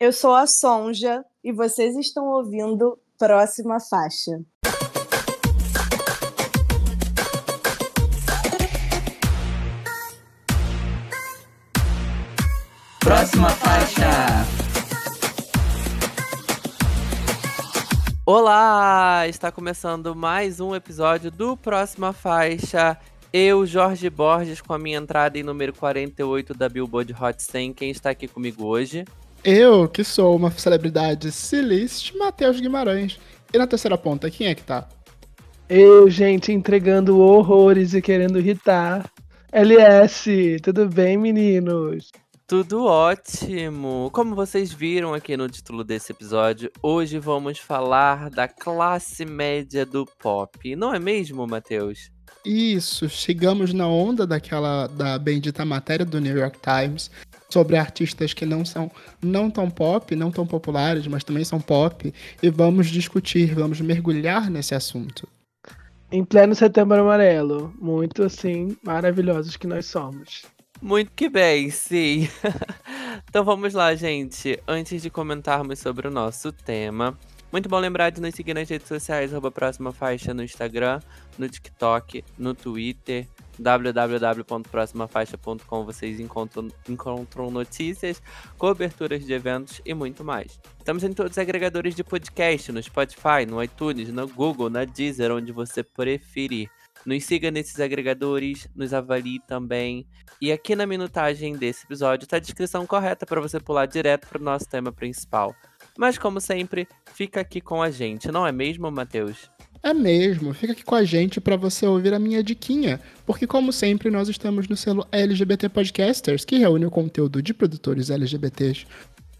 Eu sou a Sonja e vocês estão ouvindo Próxima Faixa. Próxima faixa. Olá! Está começando mais um episódio do Próxima Faixa. Eu, Jorge Borges, com a minha entrada em número 48 da Billboard Hot 100. Quem está aqui comigo hoje? Eu, que sou uma celebridade silist, Matheus Guimarães. E na terceira ponta, quem é que tá? Eu, gente, entregando horrores e querendo irritar. LS, tudo bem, meninos? Tudo ótimo! Como vocês viram aqui no título desse episódio, hoje vamos falar da classe média do pop. Não é mesmo, Matheus? Isso, chegamos na onda daquela da bendita matéria do New York Times sobre artistas que não são não tão pop, não tão populares, mas também são pop, e vamos discutir, vamos mergulhar nesse assunto. Em pleno setembro amarelo, muito assim, maravilhosos que nós somos. Muito que bem, sim. então vamos lá, gente. Antes de comentarmos sobre o nosso tema, muito bom lembrar de nos seguir nas redes sociais, arroba próxima faixa no Instagram, no TikTok, no Twitter, www.proximafaixa.com vocês encontram, encontram notícias, coberturas de eventos e muito mais. Estamos em todos os agregadores de podcast, no Spotify, no iTunes, no Google, na Deezer, onde você preferir. Nos siga nesses agregadores, nos avalie também. E aqui na minutagem desse episódio está a descrição correta para você pular direto para o nosso tema principal. Mas como sempre, fica aqui com a gente, não é mesmo, Matheus? É mesmo, fica aqui com a gente para você ouvir a minha diquinha, porque como sempre nós estamos no selo LGBT Podcasters, que reúne o conteúdo de produtores LGBTs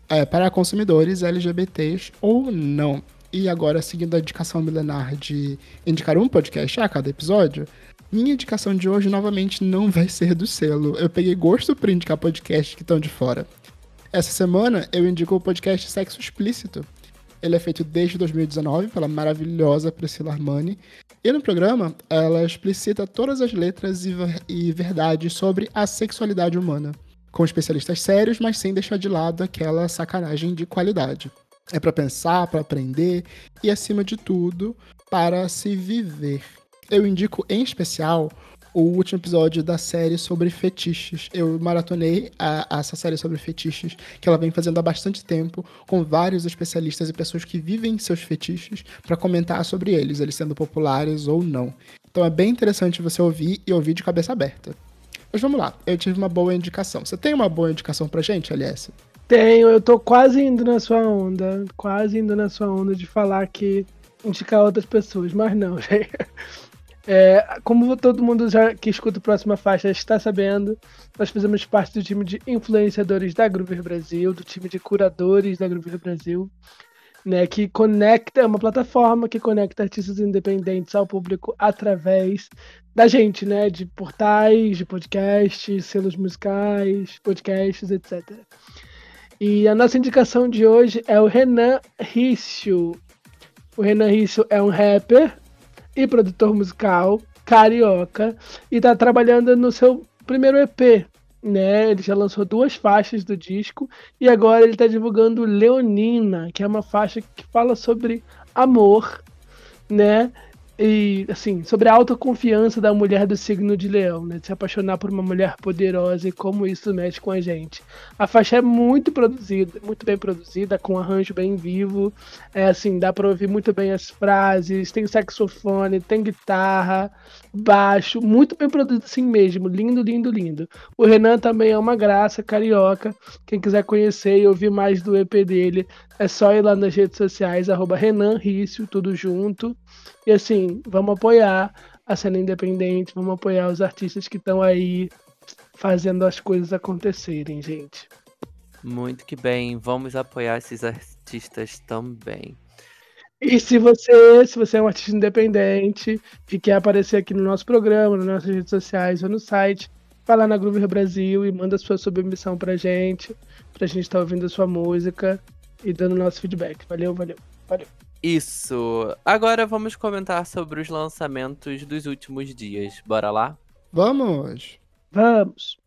é, para consumidores LGBTs ou não. E agora, seguindo a indicação milenar de indicar um podcast a cada episódio, minha indicação de hoje novamente não vai ser do selo. Eu peguei gosto por indicar podcasts que estão de fora. Essa semana eu indico o podcast Sexo Explícito. Ele é feito desde 2019 pela maravilhosa Priscila Armani. E no programa, ela explicita todas as letras e, e verdades sobre a sexualidade humana, com especialistas sérios, mas sem deixar de lado aquela sacanagem de qualidade. É para pensar, para aprender e, acima de tudo, para se viver. Eu indico em especial o último episódio da série sobre fetiches. Eu maratonei a, a essa série sobre fetiches, que ela vem fazendo há bastante tempo, com vários especialistas e pessoas que vivem seus fetiches, para comentar sobre eles, eles sendo populares ou não. Então é bem interessante você ouvir e ouvir de cabeça aberta. Mas vamos lá, eu tive uma boa indicação. Você tem uma boa indicação pra gente, LS? Tenho, eu tô quase indo na sua onda, quase indo na sua onda de falar que indicar outras pessoas, mas não, gente. É, como todo mundo já que escuta a próxima faixa está sabendo, nós fazemos parte do time de influenciadores da Groover Brasil, do time de curadores da Groover Brasil, né, que conecta, é uma plataforma que conecta artistas independentes ao público através da gente, né, de portais, de podcasts, selos musicais, podcasts, etc. E a nossa indicação de hoje é o Renan Rício. O Renan Rício é um rapper, e produtor musical carioca e está trabalhando no seu primeiro EP, né? Ele já lançou duas faixas do disco e agora ele está divulgando Leonina, que é uma faixa que fala sobre amor, né? E assim, sobre a autoconfiança da mulher do signo de leão, né? De se apaixonar por uma mulher poderosa e como isso mexe com a gente. A faixa é muito produzida, muito bem produzida, com um arranjo bem vivo. É assim, dá para ouvir muito bem as frases, tem saxofone, tem guitarra, baixo, muito bem produzido assim mesmo, lindo, lindo, lindo. O Renan também é uma graça, carioca. Quem quiser conhecer e ouvir mais do EP dele, é só ir lá nas redes sociais, arroba Renan Rício, tudo junto. E assim, vamos apoiar a cena independente, vamos apoiar os artistas que estão aí fazendo as coisas acontecerem, gente. Muito que bem, vamos apoiar esses artistas também. E se você, se você é um artista independente e quer aparecer aqui no nosso programa, nas nossas redes sociais ou no site, vai lá na Groove Brasil e manda sua submissão pra gente, pra gente estar tá ouvindo a sua música e dando nosso feedback. Valeu, valeu, valeu. Isso. Agora vamos comentar sobre os lançamentos dos últimos dias. Bora lá? Vamos! Vamos!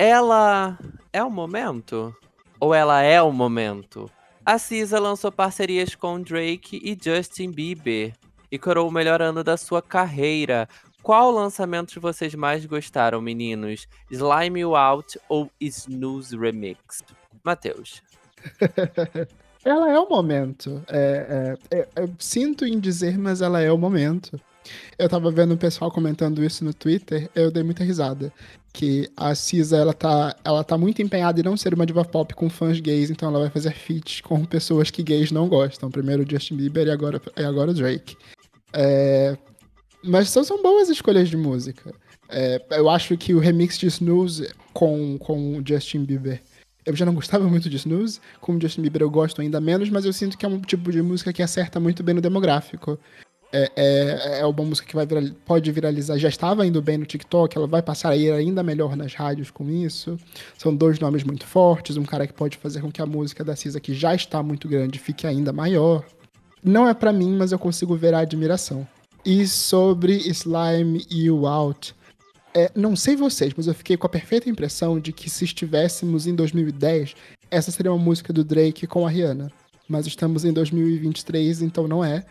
Ela é o momento? Ou ela é o momento? A Cisa lançou parcerias com Drake e Justin Bieber e coroou o melhor ano da sua carreira. Qual lançamento vocês mais gostaram, meninos? Slime You Out ou Snooze Remix? Matheus. ela é o momento. É, é, é, eu sinto em dizer, mas ela é o momento. Eu tava vendo o pessoal comentando isso no Twitter, eu dei muita risada. Que a Cisa, ela tá, ela tá muito empenhada em não ser uma diva pop com fãs gays, então ela vai fazer feats com pessoas que gays não gostam. Primeiro o Justin Bieber e agora, e agora o Drake. É, mas são, são boas escolhas de música. É, eu acho que o remix de Snooze com, com o Justin Bieber eu já não gostava muito de Snooze, com o Justin Bieber eu gosto ainda menos, mas eu sinto que é um tipo de música que acerta muito bem no demográfico. É, é, é uma música que vai pode viralizar, já estava indo bem no TikTok, ela vai passar a ir ainda melhor nas rádios com isso. São dois nomes muito fortes, um cara que pode fazer com que a música da Cisa, que já está muito grande, fique ainda maior. Não é para mim, mas eu consigo ver a admiração. E sobre Slime You Out, é, não sei vocês, mas eu fiquei com a perfeita impressão de que se estivéssemos em 2010, essa seria uma música do Drake com a Rihanna. Mas estamos em 2023, então não é.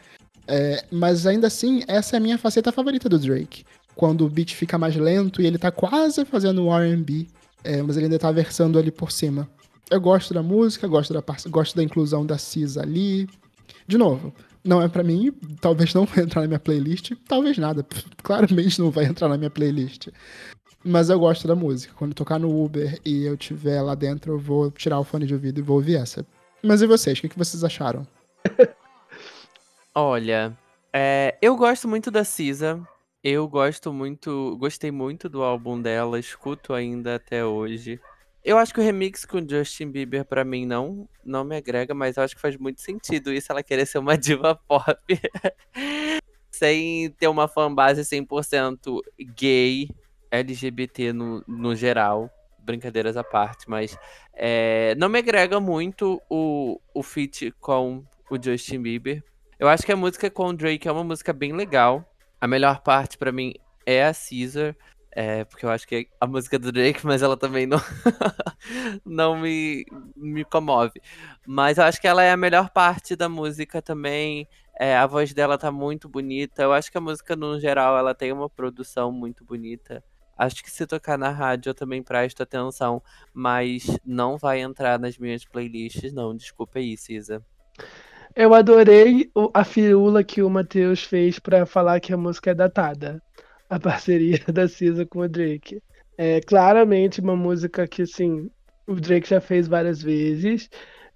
É mas ainda assim, essa é a minha faceta favorita do Drake. Quando o beat fica mais lento e ele tá quase fazendo RB, é, mas ele ainda tá versando ali por cima. Eu gosto da música, gosto da, gosto da inclusão da Cisa ali. De novo, não é para mim, talvez não vai entrar na minha playlist, talvez nada, claramente não vai entrar na minha playlist. Mas eu gosto da música. Quando tocar no Uber e eu tiver lá dentro, eu vou tirar o fone de ouvido e vou ouvir essa. Mas e vocês? O que vocês acharam? Olha, é, eu gosto muito da Cisa. Eu gosto muito, gostei muito do álbum dela, escuto ainda até hoje. Eu acho que o remix com Justin Bieber, pra mim, não, não me agrega, mas eu acho que faz muito sentido isso ela querer ser uma diva pop. sem ter uma fanbase 100% gay, LGBT no, no geral. Brincadeiras à parte, mas é, não me agrega muito o, o feat com o Justin Bieber. Eu acho que a música com o Drake é uma música bem legal. A melhor parte para mim é a Caesar. É, porque eu acho que é a música do Drake, mas ela também não, não me, me comove. Mas eu acho que ela é a melhor parte da música também. É, a voz dela tá muito bonita. Eu acho que a música, no geral, ela tem uma produção muito bonita. Acho que se tocar na rádio eu também presto atenção, mas não vai entrar nas minhas playlists, não. Desculpa aí, Cisa. Eu adorei a firula que o Matheus fez para falar que a música é datada a parceria da Cisa com o Drake. É claramente uma música que, assim, o Drake já fez várias vezes.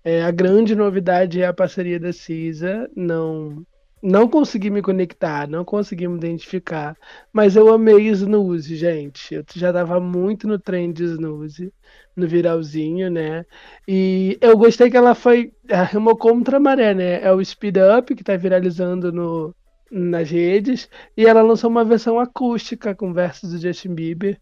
É, a grande novidade é a parceria da Cisa. Não, não consegui me conectar, não consegui me identificar. Mas eu amei Snooze, gente. Eu já tava muito no trem de Snooze, no viralzinho, né? E eu gostei que ela foi. Arrumou contra a maré, né? É o Speed Up, que tá viralizando no, nas redes e ela lançou uma versão acústica com versos do Justin Bieber.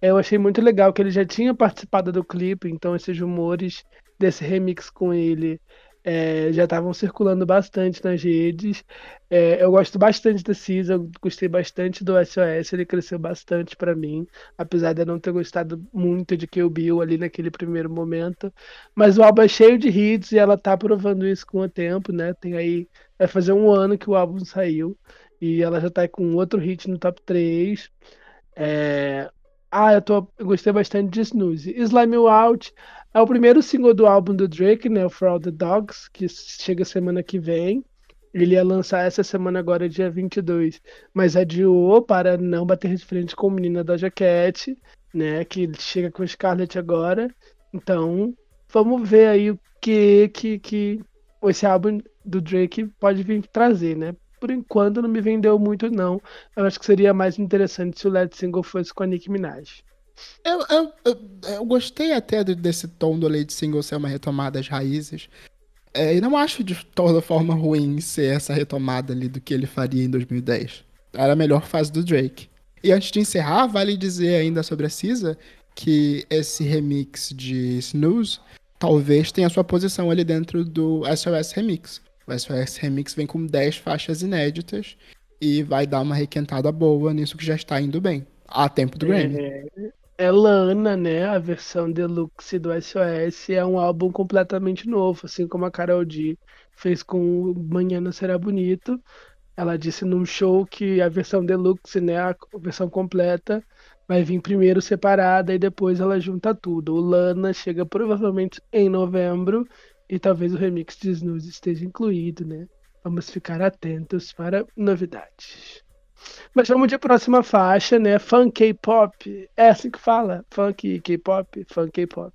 Eu achei muito legal que ele já tinha participado do clipe, então esses rumores desse remix com ele é, já estavam circulando bastante nas redes. É, eu gosto bastante da Cisa, eu gostei bastante do SOS, ele cresceu bastante para mim, apesar de eu não ter gostado muito de Kill Bill ali naquele primeiro momento. Mas o álbum é cheio de hits e ela tá provando isso com o tempo, né? Tem aí, vai fazer um ano que o álbum saiu e ela já tá com outro hit no top 3. É... Ah, eu, tô, eu gostei bastante de Snooze. Slime Out é o primeiro single do álbum do Drake, né? O For All the Dogs, que chega semana que vem. Ele ia lançar essa semana agora, dia 22, mas adiou para não bater de frente com o menino da Jaquette, né? Que chega com Scarlett agora. Então, vamos ver aí o que, que, que esse álbum do Drake pode vir trazer, né? Por enquanto não me vendeu muito, não. Eu acho que seria mais interessante se o lead single fosse com a Nicki Minaj. Eu, eu, eu, eu, gostei até desse tom do lead single ser uma retomada às raízes. É, e não acho de toda forma ruim ser essa retomada ali do que ele faria em 2010. Era a melhor fase do Drake. E antes de encerrar, vale dizer ainda sobre a Cisa que esse remix de Snooze talvez tenha sua posição ali dentro do SOS Remix. O SOS Remix vem com 10 faixas inéditas e vai dar uma requentada boa nisso que já está indo bem. A tempo do Grammy. É, é Lana, né? A versão deluxe do SOS é um álbum completamente novo, assim como a Carol D fez com Manhã Não Será Bonito. Ela disse num show que a versão deluxe, né, a versão completa, vai vir primeiro separada e depois ela junta tudo. O Lana chega provavelmente em novembro e talvez o remix de Snooze esteja incluído, né? Vamos ficar atentos para novidades. Mas vamos de próxima faixa, né? Funk K-pop. É assim que fala. Funk K-pop, funk K-pop.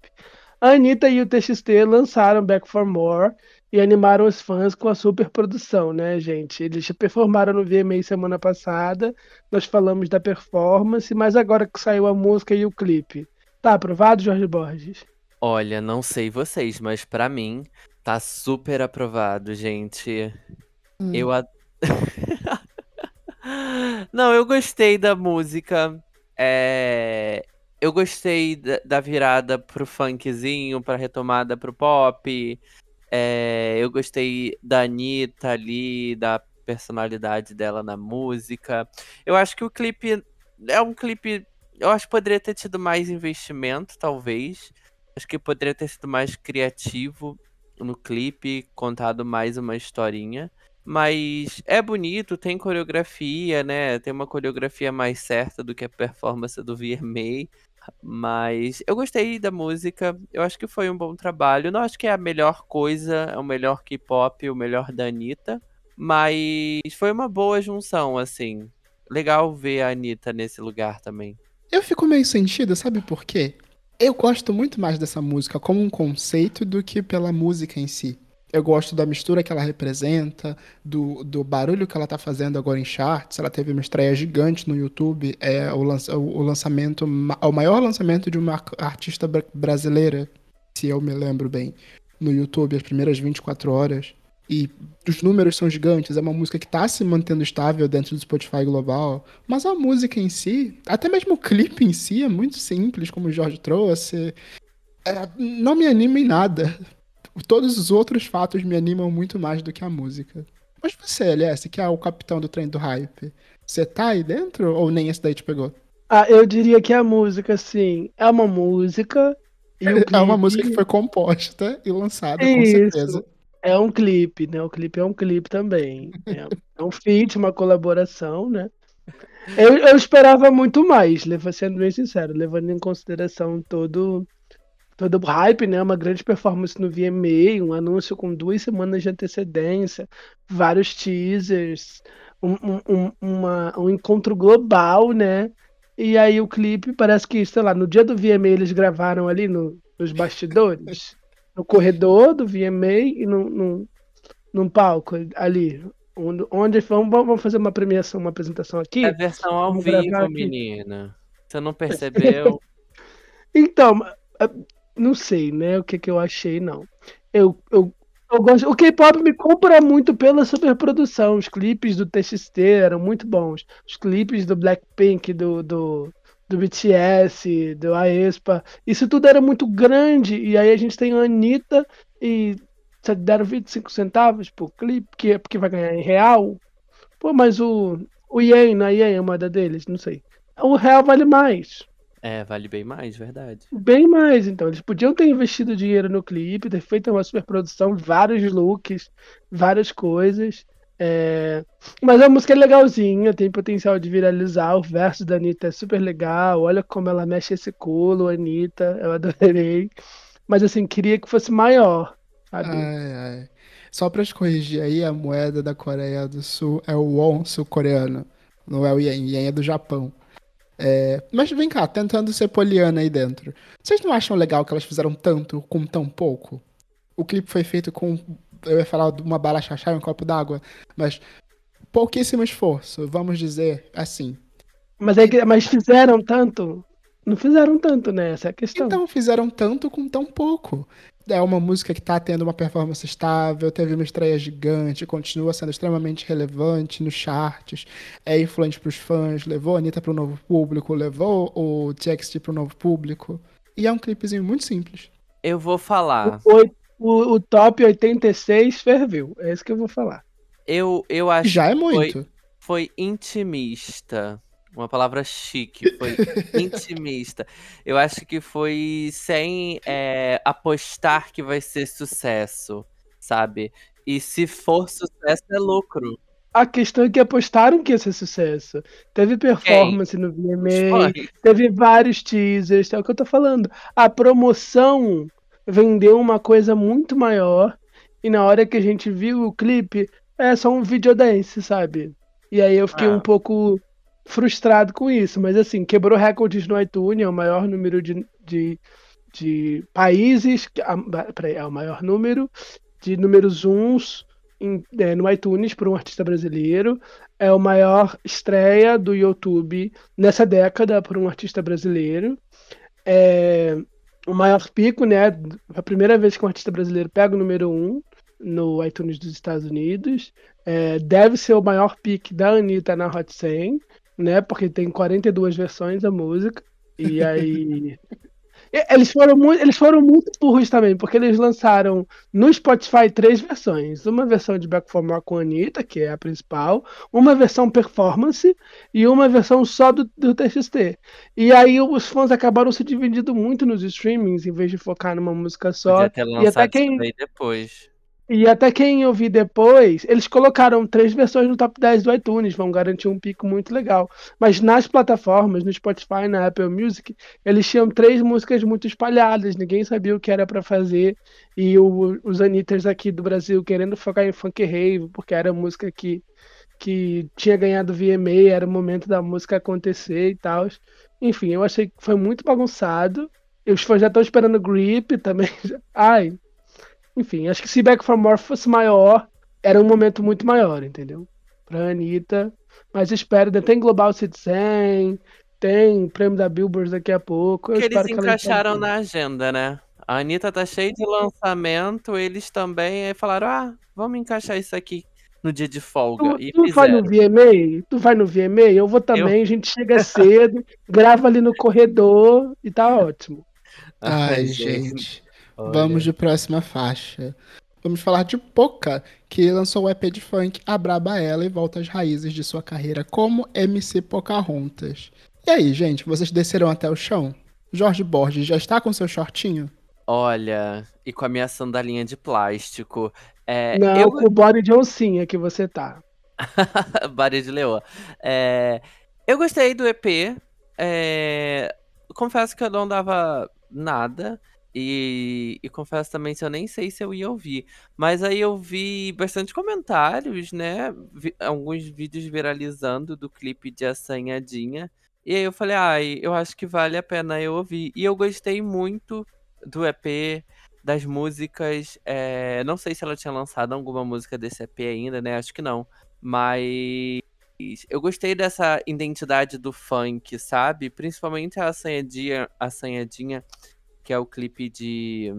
A Anitta e o TXT lançaram Back for More e animaram os fãs com a super produção, né, gente? Eles já performaram no VMA semana passada, nós falamos da performance, mas agora que saiu a música e o clipe, tá aprovado, Jorge Borges? Olha, não sei vocês, mas pra mim tá super aprovado, gente. Hum. Eu a... Não, eu gostei da música. É... Eu gostei da, da virada pro funkzinho, pra retomada pro pop. É... Eu gostei da Anitta ali, da personalidade dela na música. Eu acho que o clipe é um clipe. Eu acho que poderia ter tido mais investimento, talvez. Acho que poderia ter sido mais criativo no clipe, contado mais uma historinha. Mas é bonito, tem coreografia, né? Tem uma coreografia mais certa do que a performance do VMA. Mas eu gostei da música, eu acho que foi um bom trabalho. Não acho que é a melhor coisa, é o melhor K-pop, o melhor da Anitta. Mas foi uma boa junção, assim. Legal ver a Anitta nesse lugar também. Eu fico meio sentido, sabe por quê? Eu gosto muito mais dessa música como um conceito do que pela música em si. Eu gosto da mistura que ela representa, do, do barulho que ela tá fazendo agora em charts. Ela teve uma estreia gigante no YouTube. É o, lança, o lançamento, o maior lançamento de uma artista bra- brasileira, se eu me lembro bem, no YouTube, as primeiras 24 horas. E os números são gigantes. É uma música que tá se mantendo estável dentro do Spotify global. Mas a música em si, até mesmo o clipe em si, é muito simples, como o Jorge trouxe. É, não me anima em nada. Todos os outros fatos me animam muito mais do que a música. Mas você, LS, que é o capitão do trem do hype, você tá aí dentro ou nem esse daí te pegou? Ah, eu diria que a música, assim, é uma música. E o É uma clipe música que foi composta e lançada, com Isso. certeza. É um clipe, né? O clipe é um clipe também. É, é um feat, uma colaboração, né? Eu, eu esperava muito mais, sendo bem sincero, levando em consideração todo, todo o hype, né? Uma grande performance no VMA, um anúncio com duas semanas de antecedência, vários teasers, um, um- uma- um encontro global, né? E aí o clipe parece que, sei lá, no dia do VMA eles gravaram ali no- nos bastidores, no corredor do VMA e num, num, num palco ali. Onde, onde vamos, vamos fazer uma premiação, uma apresentação aqui? É versão ao Vamos vivo, menina. Você não percebeu? Então, não sei, né? O que, que eu achei, não. Eu, eu, eu gosto. O K-pop me compra muito pela superprodução. Os clipes do TXT eram muito bons. Os clipes do Blackpink, do, do, do BTS, do aespa. Isso tudo era muito grande. E aí a gente tem a Anitta e se deram 25 centavos por clipe, que é porque vai ganhar em real. Pô, mas o, o Yen, a Yen é uma da deles, não sei. O real vale mais. É, vale bem mais, verdade. Bem mais, então. Eles podiam ter investido dinheiro no clipe, ter feito uma super produção, vários looks, várias coisas. É, Mas a música é legalzinha, tem potencial de viralizar. O verso da Anitta é super legal. Olha como ela mexe esse culo, Anitta. Eu adorei. Mas assim, queria que fosse maior, sabe? Ai, ai. Só pra te corrigir aí, a moeda da Coreia do Sul é o won sul-coreano. Não é o yen, yen é do Japão. É, Mas vem cá, tentando ser poliana aí dentro. Vocês não acham legal que elas fizeram tanto com tão pouco? O clipe foi feito com, eu ia falar de uma bala chachá e um copo d'água, mas pouquíssimo esforço, vamos dizer assim. Mas, é que- mas fizeram tanto? Não fizeram tanto, né? Essa é a questão. Então fizeram tanto com tão pouco. É uma música que tá tendo uma performance estável, teve uma estreia gigante, continua sendo extremamente relevante nos charts, é influente pros fãs, levou a Anitta pro novo público, levou o TXT pro novo público. E é um clipezinho muito simples. Eu vou falar. O, o, o top 86 ferveu. É isso que eu vou falar. Eu, eu acho Já é que foi, muito. foi intimista Uma palavra chique, foi intimista. Eu acho que foi sem é, apostar que vai ser sucesso, sabe? E se for sucesso, é lucro. A questão é que apostaram que ia ser sucesso. Teve performance no VMA, teve vários teasers, é o que eu tô falando. A promoção vendeu uma coisa muito maior, e na hora que a gente viu o clipe, é só um videodance, sabe? E aí eu fiquei ah. um pouco frustrado com isso, mas assim, quebrou recordes no iTunes, é o maior número de, de, de países, peraí, é o maior número de números uns em, é, no iTunes para um artista brasileiro, é o maior estreia do YouTube nessa década para um artista brasileiro, é o maior pico, né, a primeira vez que um artista brasileiro pega o número um no iTunes dos Estados Unidos, é, deve ser o maior pique da Anitta na Hot 100, né? Porque tem 42 versões da música. E aí. Eles, foram muito, eles foram muito burros também, porque eles lançaram no Spotify três versões. Uma versão de Back for More com a Anitta, que é a principal, uma versão performance e uma versão só do, do TXT. E aí os fãs acabaram se dividindo muito nos streamings, em vez de focar numa música só. Lançado e até quem... depois. E até quem eu vi depois, eles colocaram três versões no top 10 do iTunes, vão garantir um pico muito legal. Mas nas plataformas, no Spotify, na Apple Music, eles tinham três músicas muito espalhadas, ninguém sabia o que era para fazer. E o, os Anitters aqui do Brasil querendo focar em funk rave, porque era música que, que tinha ganhado VMA, era o momento da música acontecer e tal. Enfim, eu achei que foi muito bagunçado. Os fãs já estão esperando Grip também. Ai, enfim, acho que se Back for More fosse maior, era um momento muito maior, entendeu? Pra Anitta. Mas espero, tem Global Citizen, tem prêmio da Billboard daqui a pouco. Que eles encaixaram na agenda, né? A Anitta tá cheia de lançamento, eles também aí falaram: ah, vamos encaixar isso aqui no dia de folga. Tu, tu vai no VMA? Tu vai no VMA? Eu vou também, eu... a gente chega cedo, grava ali no corredor e tá ótimo. Ai, gente. Olha. Vamos de próxima faixa. Vamos falar de Poca, que lançou o EP de funk A Braba Ela e volta às raízes de sua carreira como MC Pocahontas. E aí, gente, vocês desceram até o chão? Jorge Borges já está com seu shortinho? Olha, e com a minha sandalinha de plástico. É, Não, eu... com o body de oncinha que você tá. body de leoa. É, eu gostei do EP. É, confesso que eu não dava nada. E, e, confesso também que eu nem sei se eu ia ouvir. Mas aí eu vi bastante comentários, né? Vi, alguns vídeos viralizando do clipe de Assanhadinha. E aí eu falei, ai, eu acho que vale a pena eu ouvir. E eu gostei muito do EP, das músicas. É, não sei se ela tinha lançado alguma música desse EP ainda, né? Acho que não. Mas eu gostei dessa identidade do funk, sabe? Principalmente a assanhadinha, assanhadinha que é o clipe de,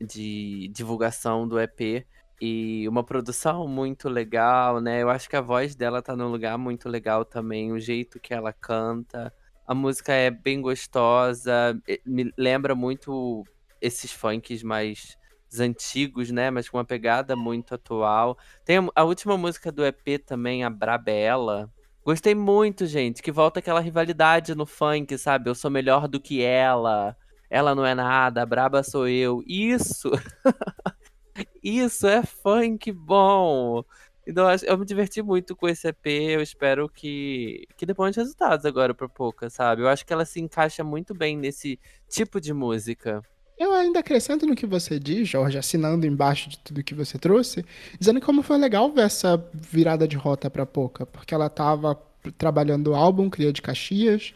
de divulgação do EP. E uma produção muito legal, né? Eu acho que a voz dela tá num lugar muito legal também, o jeito que ela canta. A música é bem gostosa, me lembra muito esses funks mais antigos, né? Mas com uma pegada muito atual. Tem a última música do EP também, a Brabella. Gostei muito, gente, que volta aquela rivalidade no funk, sabe? Eu sou melhor do que ela ela não é nada, braba sou eu. Isso! Isso é funk bom! Então eu me diverti muito com esse EP, eu espero que, que dê bons resultados agora pra Pouca, sabe? Eu acho que ela se encaixa muito bem nesse tipo de música. Eu ainda acrescento no que você diz, Jorge, assinando embaixo de tudo que você trouxe, dizendo como foi legal ver essa virada de rota pra Pouca, porque ela tava trabalhando o álbum Cria de Caxias,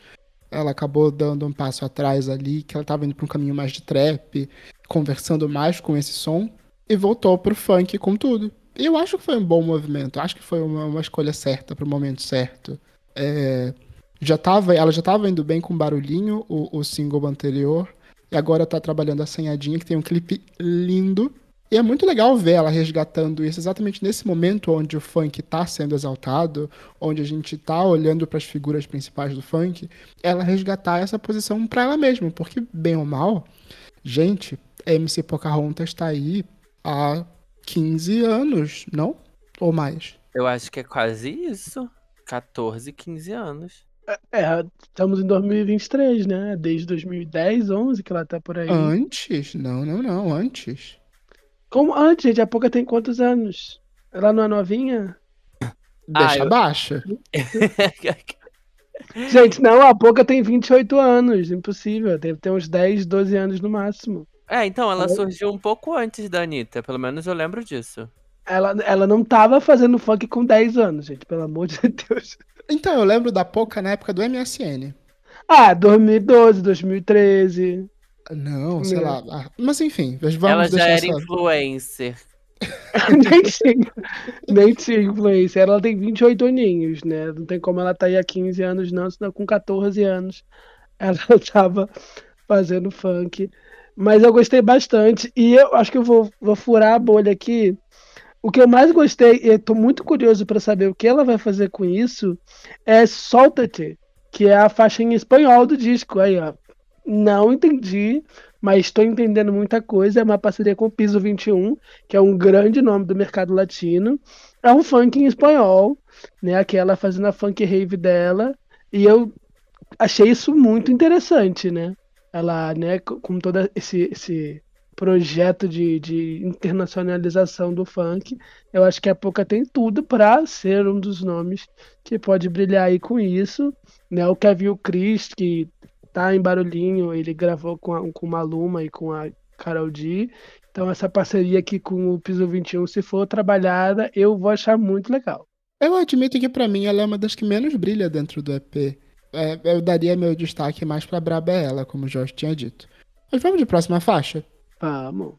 ela acabou dando um passo atrás ali, que ela estava indo para um caminho mais de trap, conversando mais com esse som, e voltou pro funk com tudo. Eu acho que foi um bom movimento, acho que foi uma, uma escolha certa para o momento certo. É, já tava, ela já estava indo bem com Barulhinho, o, o single anterior, e agora está trabalhando a Senhadinha, que tem um clipe lindo. E é muito legal ver ela resgatando isso exatamente nesse momento onde o funk está sendo exaltado, onde a gente está olhando para as figuras principais do funk, ela resgatar essa posição para ela mesma, porque bem ou mal, gente, a MC Pocahontas está aí há 15 anos, não? Ou mais? Eu acho que é quase isso. 14, 15 anos. É, estamos em 2023, né? Desde 2010, 11 que ela tá por aí. Antes? Não, não, não, antes. Como antes, gente? A pouca tem quantos anos? Ela não é novinha? Deixa eu- baixa. Gente, não, a pouca tem 28 anos. Impossível. Deve ter uns 10, 12 anos no máximo. é, então, ela surgiu um pouco antes da Anitta, pelo menos eu lembro disso. Ela, ela não tava fazendo funk com 10 anos, gente, pelo amor de Deus. Então, eu lembro da Poca na época do MSN. Ah, 2012, 2013. Não, sei lá. Ah, Mas enfim, vamos ela já deixar era essa... influencer. nem tinha. Nem tinha influência. Ela tem 28 aninhos, né? Não tem como ela tá aí há 15 anos, não, senão com 14 anos ela tava fazendo funk. Mas eu gostei bastante. E eu acho que eu vou, vou furar a bolha aqui. O que eu mais gostei, e eu tô muito curioso para saber o que ela vai fazer com isso, é Solta-te, que é a faixa em espanhol do disco. Aí, ó. Não entendi, mas estou entendendo muita coisa. É uma parceria com o Piso 21, que é um grande nome do mercado latino. É um funk em espanhol, né? Aquela fazendo a funk rave dela. E eu achei isso muito interessante, né? Ela, né, co- com todo esse, esse projeto de, de internacionalização do funk, eu acho que a Poca tem tudo para ser um dos nomes que pode brilhar aí com isso, né? O Kevin Chris, que tá em Barulhinho, ele gravou com a, com a Maluma e com a Carol D. Então essa parceria aqui com o Piso 21, se for trabalhada, eu vou achar muito legal. Eu admito que pra mim ela é uma das que menos brilha dentro do EP. É, eu daria meu destaque mais pra Braba é Ela, como o Jorge tinha dito. Mas vamos de próxima faixa? Vamos.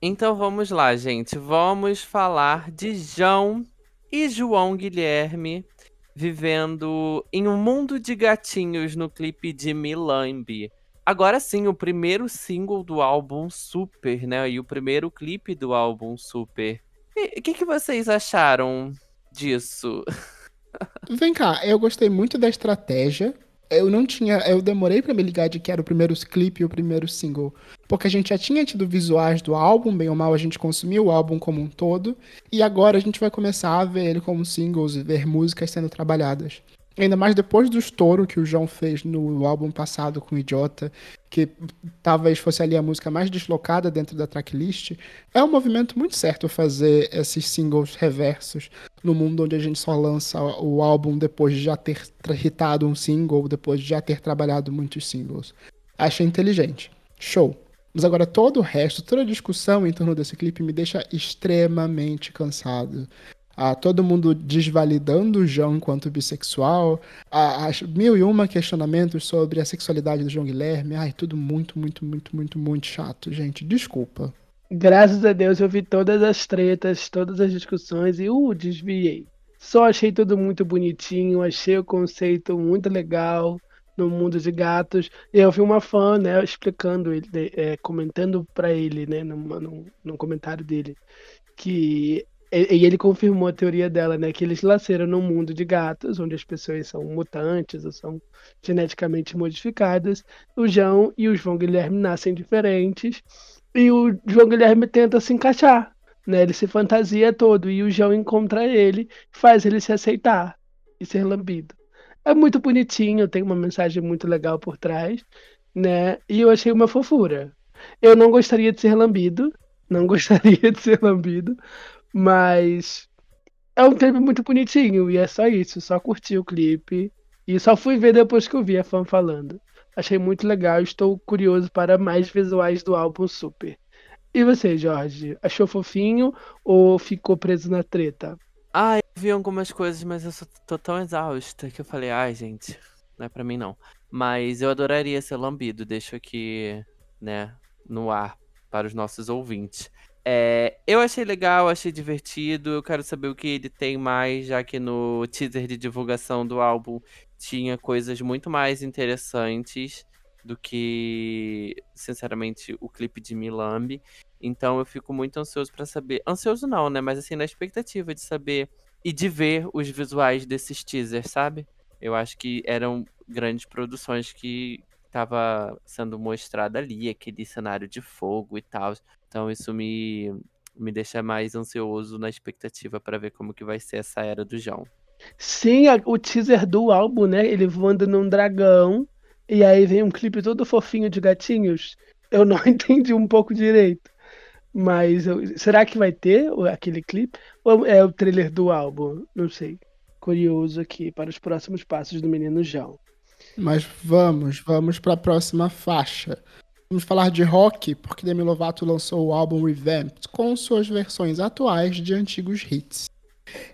Então vamos lá, gente. Vamos falar de João e João Guilherme vivendo em um mundo de gatinhos no clipe de Milambi. Agora sim, o primeiro single do álbum Super, né? E o primeiro clipe do álbum Super. O que, que vocês acharam disso? Vem cá, eu gostei muito da estratégia. Eu não tinha. Eu demorei pra me ligar de que era o primeiro clipe e o primeiro single. Porque a gente já tinha tido visuais do álbum, bem ou mal, a gente consumiu o álbum como um todo. E agora a gente vai começar a ver ele como singles e ver músicas sendo trabalhadas. Ainda mais depois do estouro que o João fez no álbum passado com o Idiota, que talvez fosse ali a música mais deslocada dentro da tracklist. É um movimento muito certo fazer esses singles reversos no mundo onde a gente só lança o álbum depois de já ter hitado um single, depois de já ter trabalhado muitos singles. Achei inteligente. Show. Mas agora todo o resto, toda a discussão em torno desse clipe me deixa extremamente cansado. Ah, todo mundo desvalidando o João enquanto bissexual, ah, as mil e uma questionamentos sobre a sexualidade do João Guilherme. Ai, tudo muito, muito, muito, muito, muito chato, gente. Desculpa. Graças a Deus eu vi todas as tretas, todas as discussões e uh, desviei. Só achei tudo muito bonitinho, achei o conceito muito legal no mundo de gatos. E eu vi uma fã, né, explicando ele, é, comentando pra ele, né, numa- num, num comentário dele, que e ele confirmou a teoria dela, né, que eles nasceram num mundo de gatos, onde as pessoas são mutantes ou são geneticamente modificadas. O João e o João Guilherme nascem diferentes. E o João Guilherme tenta se encaixar, né? Ele se fantasia todo e o João encontra ele, faz ele se aceitar e ser lambido. É muito bonitinho, tem uma mensagem muito legal por trás, né? E eu achei uma fofura. Eu não gostaria de ser lambido, não gostaria de ser lambido, mas é um clipe muito bonitinho e é só isso, só curti o clipe e só fui ver depois que eu vi a fã falando. Achei muito legal, estou curioso para mais visuais do álbum Super. E você, Jorge? Achou fofinho ou ficou preso na treta? Ah, eu vi algumas coisas, mas eu só tô tão exausta que eu falei, ai, gente, não é pra mim não. Mas eu adoraria ser lambido, deixo aqui, né, no ar para os nossos ouvintes. É, eu achei legal, achei divertido, eu quero saber o que ele tem mais, já que no teaser de divulgação do álbum tinha coisas muito mais interessantes do que, sinceramente, o clipe de Milambi. Então eu fico muito ansioso pra saber. Ansioso não, né? Mas assim, na expectativa de saber e de ver os visuais desses teasers, sabe? Eu acho que eram grandes produções que tava sendo mostrada ali, aquele cenário de fogo e tal. Então isso me, me deixa mais ansioso na expectativa pra ver como que vai ser essa era do João. Sim, o teaser do álbum, né? Ele voando num dragão. E aí vem um clipe todo fofinho de gatinhos. Eu não entendi um pouco direito. Mas eu- será que vai ter aquele clipe? Ou é o trailer do álbum? Não sei. Curioso aqui para os próximos passos do menino João. Mas vamos, vamos para a próxima faixa. Vamos falar de rock, porque Demi Lovato lançou o álbum Revamped com suas versões atuais de antigos hits.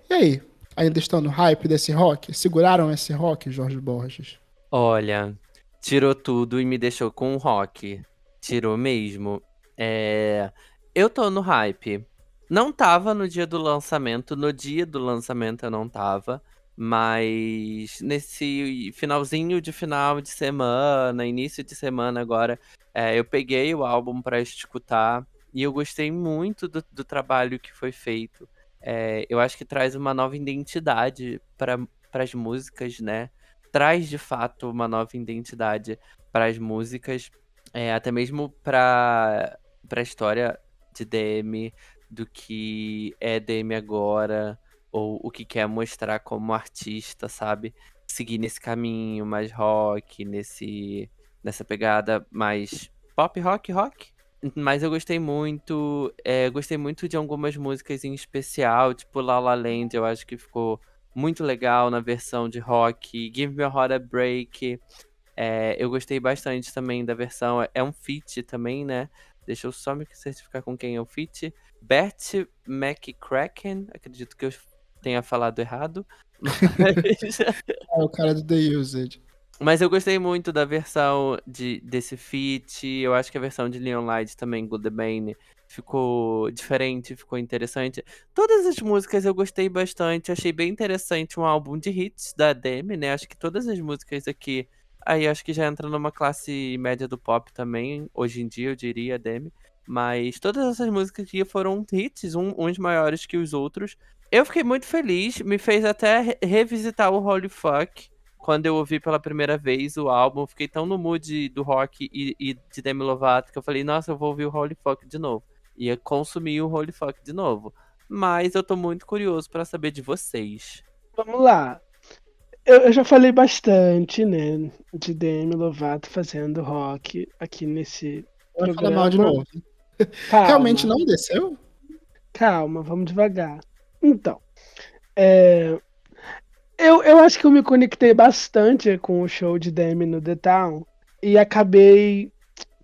E aí, ainda estão no hype desse rock? Seguraram esse rock, Jorge Borges? Olha, tirou tudo e me deixou com rock. Tirou mesmo. É... Eu tô no hype. Não tava no dia do lançamento. No dia do lançamento eu não tava. Mas nesse finalzinho de final de semana, início de semana agora, é, eu peguei o álbum pra escutar. E eu gostei muito do, do trabalho que foi feito. É, eu acho que traz uma nova identidade para as músicas, né? traz de fato uma nova identidade para as músicas, é, até mesmo para a história de DM, do que é DM agora, ou o que quer mostrar como artista, sabe? Seguir nesse caminho mais rock, nesse, nessa pegada mais pop rock rock. Mas eu gostei muito, é, gostei muito de algumas músicas em especial, tipo La La Land, eu acho que ficou muito legal na versão de rock. Give Me a Heart a Break. É, eu gostei bastante também da versão. É um feat também, né? Deixa eu só me certificar com quem é o feat. Bert McCracken. Acredito que eu tenha falado errado. Mas, É o cara do The mas eu gostei muito da versão de, desse feat. Eu acho que a versão de Leon Light também, Good Bane, ficou diferente, ficou interessante. Todas as músicas eu gostei bastante, achei bem interessante um álbum de hits da Demi, né? Acho que todas as músicas aqui, aí acho que já entra numa classe média do pop também, hoje em dia eu diria Demi. Mas todas essas músicas aqui foram hits, um- uns maiores que os outros. Eu fiquei muito feliz, me fez até re- revisitar o Holy Fuck. Quando eu ouvi pela primeira vez o álbum, fiquei tão no mood do rock e, e de Demi Lovato que eu falei, nossa, eu vou ouvir o Holy Fuck de novo ia consumir o Holy Fuck de novo. Mas eu tô muito curioso pra saber de vocês. Vamos lá. Eu, eu já falei bastante, né? De Demi Lovato fazendo rock aqui nesse Vai falar mal de programa. novo. Calma. Realmente não desceu? Calma, vamos devagar. Então, é, eu, eu acho que eu me conectei bastante com o show de Demi no The Town e acabei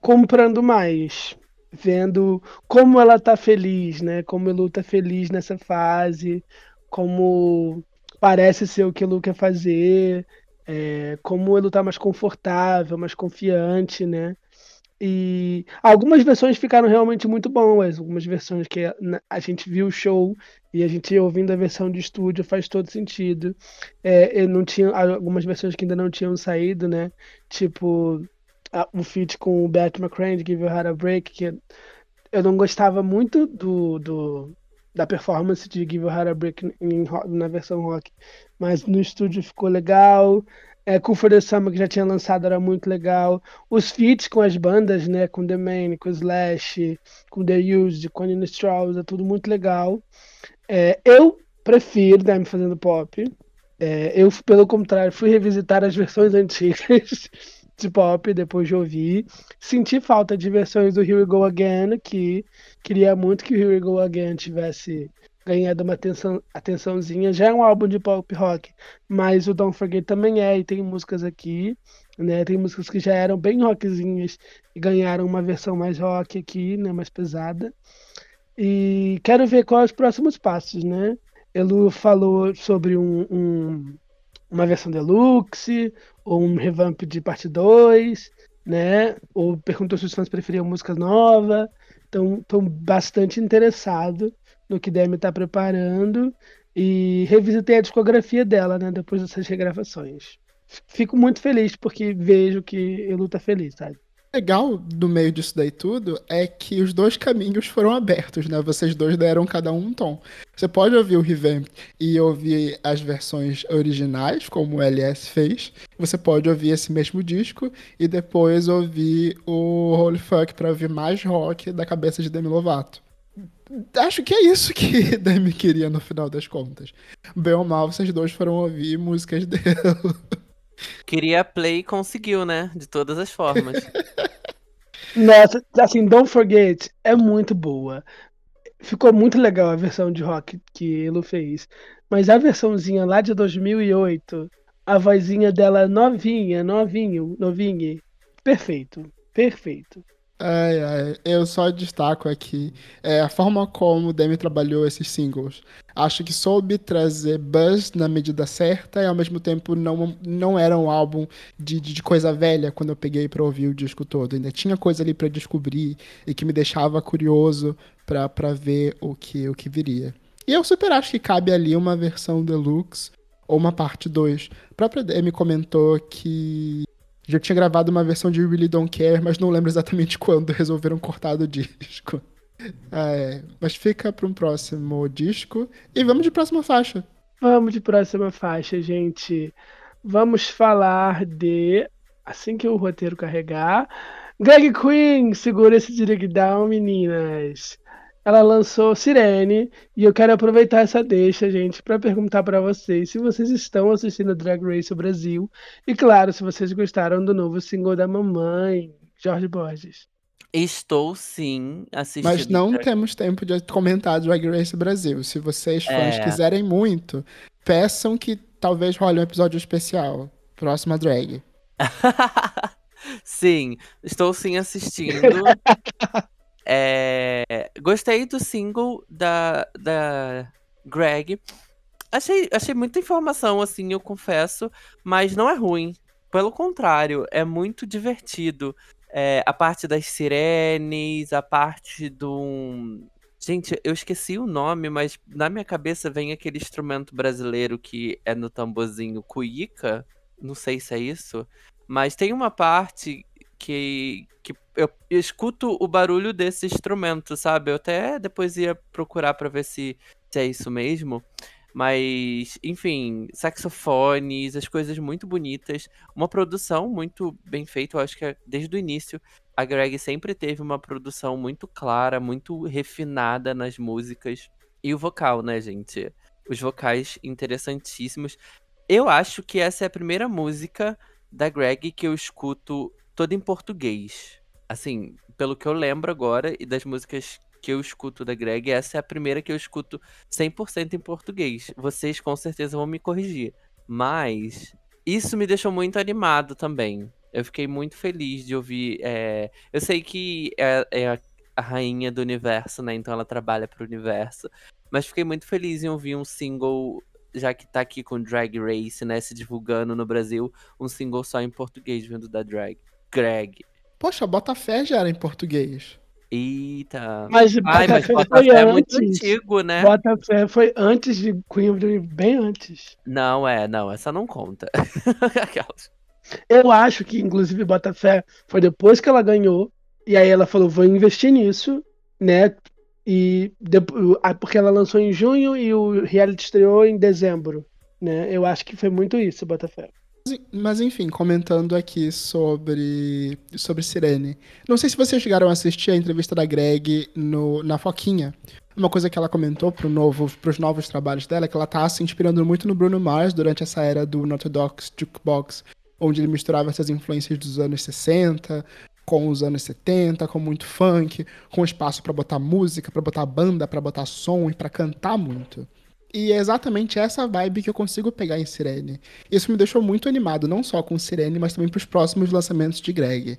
comprando mais, vendo como ela tá feliz, né? Como a Lu tá feliz nessa fase, como parece ser o que a Lu quer fazer, é, como ele tá mais confortável, mais confiante, né? E algumas versões ficaram realmente muito boas. Algumas versões que a- gente viu o show e a gente ouvindo a versão de estúdio faz todo sentido. É, não tinha algumas versões que ainda não tinham saído, né? Tipo a- o feat com o Bert McCrane de Give Your Heart a Break, que eu não gostava muito do, do da performance de Give Your Heart a Break em ro- na versão rock, mas no estúdio ficou legal. É, the Summer, que já tinha lançado, era muito legal. Os feats com as bandas, né? Com The Man, com Slash, com The Used, com Nina Strauss, é tudo muito legal. É, eu prefiro Demi fazendo pop. É, eu, pelo contrário, fui revisitar as versões antigas de pop depois de ouvir. Senti falta de versões do Here We Go Again, que queria muito que o Here We Go Again tivesse ganhado uma atenção, atençãozinha. Já é um álbum de pop rock, mas o Don't Forget também é, e tem músicas aqui, né? Tem músicas que já eram bem rockzinhas e ganharam uma versão mais rock aqui, né? Mais pesada. E quero ver quais os próximos passos, né? Elu falou sobre um, um- uma versão deluxe, ou um revamp de parte 2, né? Ou perguntou se os fãs preferiam música nova. Então, estou bastante interessado no que Demi está preparando e revisitei a discografia dela, né? Depois dessas regravações. Fico muito feliz porque vejo que Elu tá feliz, sabe? legal do meio disso daí tudo é que os dois caminhos foram abertos, né? Vocês dois deram cada um um tom. Você pode ouvir o revamp e ouvir as versões originais, como o LS fez. Você pode ouvir esse mesmo disco e depois ouvir o Holy Fuck pra ouvir mais rock da cabeça de Demi Lovato. Acho que é isso que Demi queria no final das contas. Bem ou mal, vocês dois foram ouvir músicas dela. Queria play e conseguiu, né? De todas as formas. Nossa, assim, Don't Forget é muito boa. Ficou muito legal a versão de rock que ele fez. Mas a versãozinha lá de 2008, a vozinha dela novinha, novinho, novinha. Perfeito, perfeito. Ai, ai, eu só destaco aqui é, a forma como o Demi trabalhou esses singles. Acho que soube trazer buzz na medida certa e ao mesmo tempo não, não era um álbum de, de coisa velha quando eu peguei para ouvir o disco todo. Ainda tinha coisa ali para descobrir e que me deixava curioso para ver o que, o que viria. E eu super acho que cabe ali uma versão deluxe ou uma parte 2. A própria Demi comentou que já tinha gravado uma versão de Really Don't Care, mas não lembro exatamente quando resolveram cortar do disco. É, mas fica para um próximo disco. E vamos de próxima faixa. Vamos de próxima faixa, gente. Vamos falar de. Assim que o roteiro carregar. Greg Queen, segura esse direct down, meninas ela lançou Sirene e eu quero aproveitar essa deixa, gente, para perguntar para vocês se vocês estão assistindo Drag Race Brasil e claro, se vocês gostaram do novo single da mamãe, Jorge Borges. Estou sim assistindo. Mas não Drag... temos tempo de comentar Drag Race Brasil. Se vocês fãs é... quiserem muito, peçam que talvez role um episódio especial. Próxima drag. sim, estou sim assistindo. É, gostei do single da, da Greg. Achei, achei muita informação, assim, eu confesso, mas não é ruim. Pelo contrário, é muito divertido. É, a parte das sirenes, a parte do. Gente, eu esqueci o nome, mas na minha cabeça vem aquele instrumento brasileiro que é no tamborzinho cuíca. Não sei se é isso. Mas tem uma parte que, que eu, escuto o barulho desse instrumento, sabe? Eu até depois ia procurar para ver se, se é isso mesmo. Mas, enfim, saxofones, as coisas muito bonitas. Uma produção muito bem feita. Eu acho que é, desde o início a Greg sempre teve uma produção muito clara, muito refinada nas músicas. E o vocal, né, gente? Os vocais interessantíssimos. Eu acho que essa é a primeira música da Greg que eu escuto toda em português. Assim, pelo que eu lembro agora e das músicas que eu escuto da Greg, essa é a primeira que eu escuto 100% em português. Vocês com certeza vão me corrigir. Mas isso me deixou muito animado também. Eu fiquei muito feliz de ouvir. É... Eu sei que é, é a rainha do universo, né? Então ela trabalha pro universo. Mas fiquei muito feliz em ouvir um single, já que tá aqui com Drag Race, né? Se divulgando no Brasil, um single só em português vindo da Drag. Greg. Poxa, Botafé já era em português. Eita. Mas Ai, mas Botafé é muito antigo, né? Botafé foi antes de Queen of the bem antes. Não, é, não, essa não conta. Eu acho que, inclusive, Botafé foi depois que ela ganhou. E aí ela falou, vou investir nisso, né? E depois, porque ela lançou em junho e o reality estreou em dezembro, né? Eu acho que foi muito isso, Botafé. Mas enfim, comentando aqui sobre, sobre Sirene. Não sei se vocês chegaram a assistir a entrevista da Greg no, na Foquinha. Uma coisa que ela comentou pro novo, pros novos trabalhos dela é que ela tá se inspirando muito no Bruno Mars durante essa era do Orthodox Jukebox, onde ele misturava essas influências dos anos 60 com os anos 70, com muito funk, com espaço para botar música, para botar banda, para botar som e para cantar muito. E é exatamente essa vibe que eu consigo pegar em Sirene. Isso me deixou muito animado, não só com Sirene, mas também para os próximos lançamentos de Greg.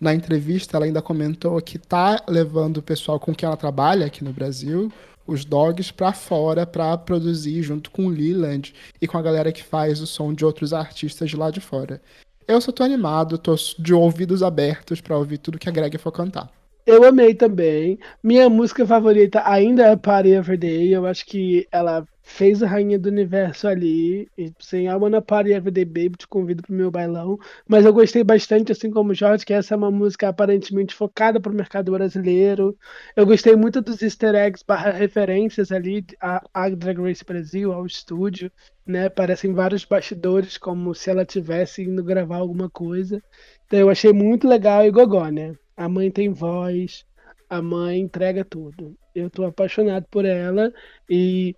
Na entrevista, ela ainda comentou que tá levando o pessoal com quem ela trabalha aqui no Brasil, os dogs, para fora para produzir junto com o Leland e com a galera que faz o som de outros artistas de lá de fora. Eu só tô animado, tô de ouvidos abertos para ouvir tudo que a Greg for cantar. Eu amei também. Minha música favorita ainda é Party Everyday. Eu acho que ela fez a rainha do universo ali. E, assim, I wanna party everyday, baby, te convido pro meu bailão. Mas eu gostei bastante, assim como o Jorge, que essa é uma música aparentemente focada pro mercado brasileiro. Eu gostei muito dos easter eggs barra referências ali a, a Drag Race Brasil, ao estúdio, né? Parecem vários bastidores, como se ela tivesse indo gravar alguma coisa. Então eu achei muito legal e gogó, né? A mãe tem voz, a mãe entrega tudo. Eu tô apaixonado por ela e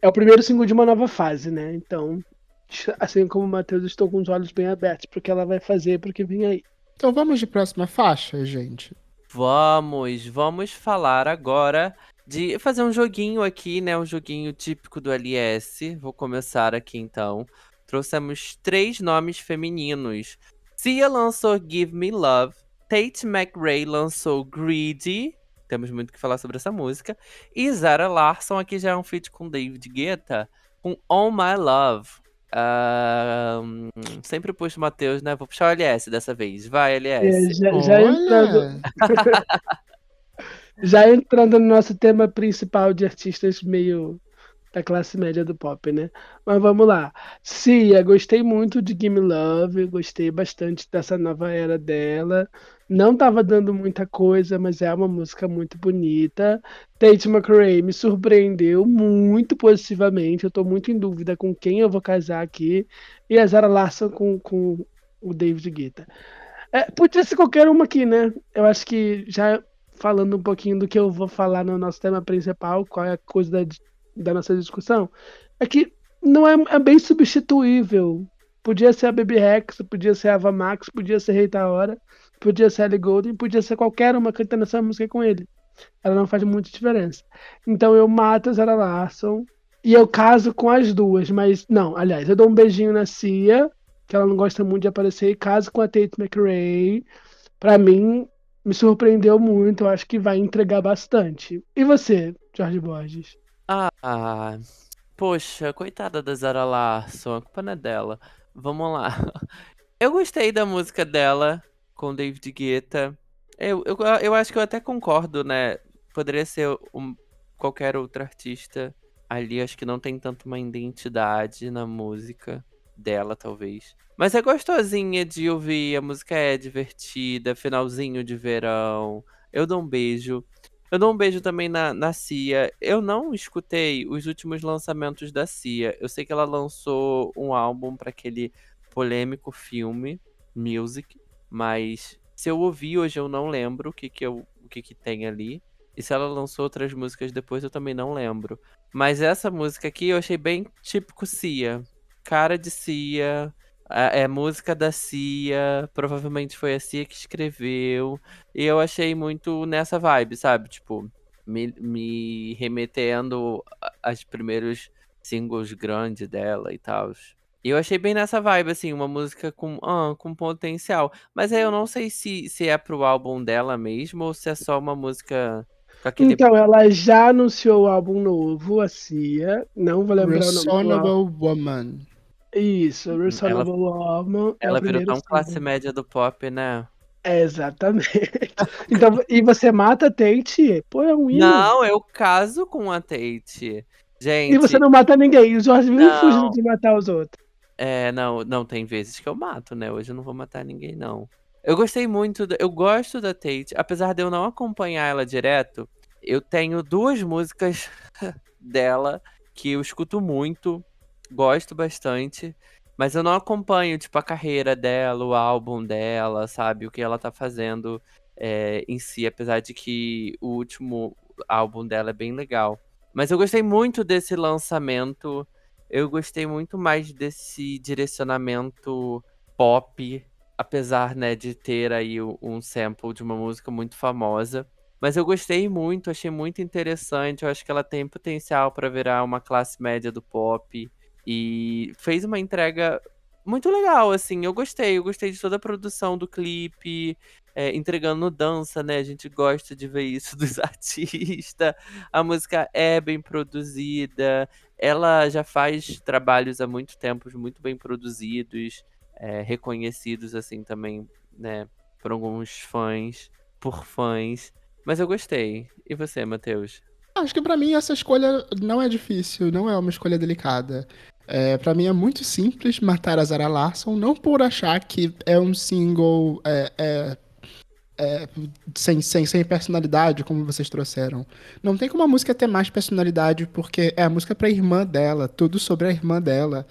é o primeiro single de uma nova fase, né? Então, assim como o Matheus, estou com os olhos bem abertos porque ela vai fazer, porque vem aí. Então vamos de próxima faixa, gente. Vamos, vamos falar agora de fazer um joguinho aqui, né? Um joguinho típico do LS. Vou começar aqui então. Trouxemos três nomes femininos. Cia lançou Give Me Love. Tate McRae lançou Greedy. Temos muito que falar sobre essa música. E Zara Larson aqui já é um feat com David Guetta com On My Love. Uh, sempre puxo o Matheus, né? Vou puxar o LS dessa vez. Vai, LS. É, já, já entrando... já entrando no nosso tema principal de artistas meio da classe média do pop, né? Mas vamos lá. Cia, gostei muito de Gimme Love, gostei bastante dessa nova era dela. Não tava dando muita coisa, mas é uma música muito bonita. Tate McRae me surpreendeu muito positivamente. Eu tô muito em dúvida com quem eu vou casar aqui. E a Zara Larson com, com o David Guetta. É, podia ser qualquer uma aqui, né? Eu acho que já falando um pouquinho do que eu vou falar no nosso tema principal, qual é a coisa da, da nossa discussão, é que não é, é bem substituível. Podia ser a Baby Rex, podia ser a Ava Max, podia ser Rita Hora. Podia ser Ellie Golden, podia ser qualquer uma cantando essa música com ele. Ela não faz muita diferença. Então eu mato a Zara Larson e eu caso com as duas, mas não, aliás, eu dou um beijinho na Cia, que ela não gosta muito de aparecer, e caso com a Tate McRae. Pra mim, me surpreendeu muito, eu acho que vai entregar bastante. E você, Jorge Borges? Ah, poxa, coitada da Zara Larson, a culpa não é dela. Vamos lá. Eu gostei da música dela, com David Guetta. Eu, eu, eu acho que eu até concordo, né? Poderia ser um, qualquer outro artista ali. Acho que não tem tanto uma identidade na música dela, talvez. Mas é gostosinha de ouvir, a música é divertida, finalzinho de verão. Eu dou um beijo. Eu dou um beijo também na, na Cia. Eu não escutei os últimos lançamentos da Cia. Eu sei que ela lançou um álbum para aquele polêmico filme, Music. Mas se eu ouvir hoje, eu não lembro o que, que, eu, o que, que tem ali. E se ela lançou outras músicas depois, eu também não lembro. Mas essa música aqui eu achei bem típico Cia. Cara de Cia. É, é música da Cia. Provavelmente foi a Cia que escreveu. E eu achei muito nessa vibe, sabe? Tipo, me, me remetendo aos primeiros singles grandes dela e tal. E eu achei bem nessa vibe, assim, uma música com, ah, com potencial. Mas aí eu não sei se, se é pro álbum dela mesmo ou se é só uma música aquele. Então, ela já anunciou o álbum novo, a Cia. Não vou lembrar o nome. Resonable Woman. Isso, Resonable Woman. É ela virou tão classe média do pop, né? É, exatamente. então, e você mata a Tate? Pô, é um hino. Não, eu caso com a Tate. Gente. E você não mata ninguém. O Jorge vive fugindo de matar os outros. É, não, não, tem vezes que eu mato, né? Hoje eu não vou matar ninguém, não. Eu gostei muito, da, eu gosto da Tate, apesar de eu não acompanhar ela direto, eu tenho duas músicas dela que eu escuto muito, gosto bastante, mas eu não acompanho, tipo, a carreira dela, o álbum dela, sabe? O que ela tá fazendo é, em si, apesar de que o último álbum dela é bem legal. Mas eu gostei muito desse lançamento eu gostei muito mais desse direcionamento pop, apesar, né, de ter aí um sample de uma música muito famosa. Mas eu gostei muito, achei muito interessante. Eu acho que ela tem potencial para virar uma classe média do pop. E fez uma entrega muito legal, assim. Eu gostei, eu gostei de toda a produção do clipe, é, entregando dança, né? A gente gosta de ver isso dos artistas. A música é bem produzida, ela já faz trabalhos há muito tempo muito bem produzidos, é, reconhecidos assim também, né, por alguns fãs, por fãs. Mas eu gostei. E você, Matheus? Acho que para mim essa escolha não é difícil, não é uma escolha delicada. É, para mim é muito simples matar a Zara Larson, não por achar que é um single é, é, é, sem, sem, sem personalidade, como vocês trouxeram. Não tem como a música ter mais personalidade, porque é a música pra irmã dela, tudo sobre a irmã dela.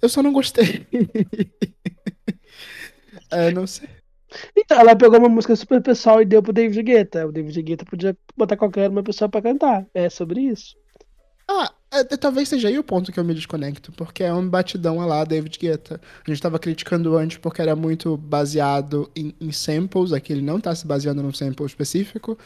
Eu só não gostei. é, não sei. Então, ela pegou uma música super pessoal e deu pro David Guetta. O David Guetta podia botar qualquer uma pessoa pra cantar. É sobre isso. Ah, é, talvez seja aí o ponto que eu me desconecto, porque é um batidão a lá David Guetta. A gente tava criticando antes porque era muito baseado em, em samples, aqui ele não tá se baseando num sample específico.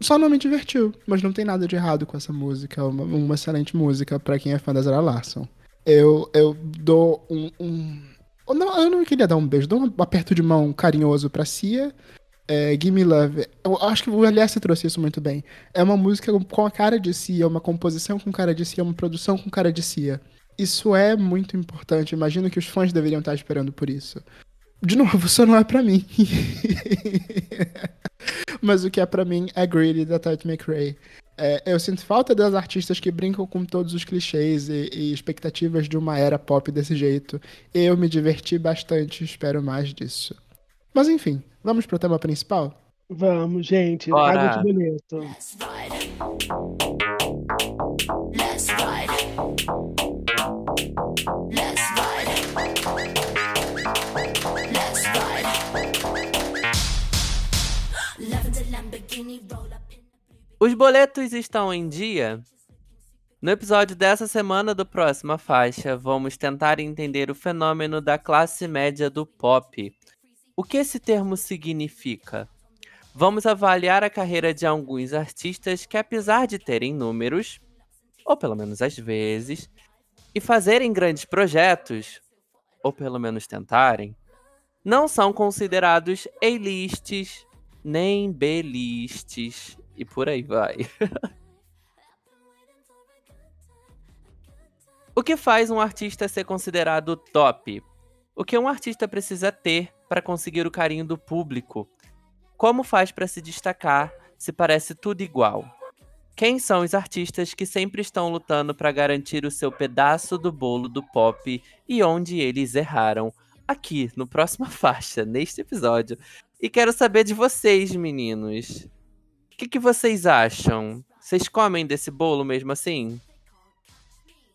Só não me divertiu, mas não tem nada de errado com essa música, uma, uma excelente música para quem é fã da Zara Larson. Eu, eu dou um, um... Não, eu não queria dar um beijo, dou um aperto de mão carinhoso pra Cia, é, Gimme Love. Eu acho que o LS trouxe isso muito bem. É uma música com a cara de Cia, uma composição com cara de Cia, uma produção com cara de Cia. Isso é muito importante. Imagino que os fãs deveriam estar esperando por isso. De novo, isso não é para mim. Mas o que é para mim é Greedy, da Tati McRae. É, eu sinto falta das artistas que brincam com todos os clichês e, e, expectativas de uma era pop desse jeito. Eu me diverti bastante, espero mais disso. Mas enfim, vamos pro tema principal? Vamos, gente. Bora. Água de bonito. Let's ride. Let's ride. Let's ride. Let's ride. Os boletos estão em dia? No episódio dessa semana do Próxima Faixa, vamos tentar entender o fenômeno da classe média do pop o que esse termo significa? Vamos avaliar a carreira de alguns artistas que, apesar de terem números, ou pelo menos às vezes, e fazerem grandes projetos, ou pelo menos tentarem, não são considerados A-lists nem B-lists e por aí vai. o que faz um artista ser considerado top? O que um artista precisa ter para conseguir o carinho do público? Como faz para se destacar se parece tudo igual? Quem são os artistas que sempre estão lutando para garantir o seu pedaço do bolo do pop e onde eles erraram? Aqui no próxima faixa, neste episódio. E quero saber de vocês, meninos. O que, que vocês acham? Vocês comem desse bolo mesmo assim?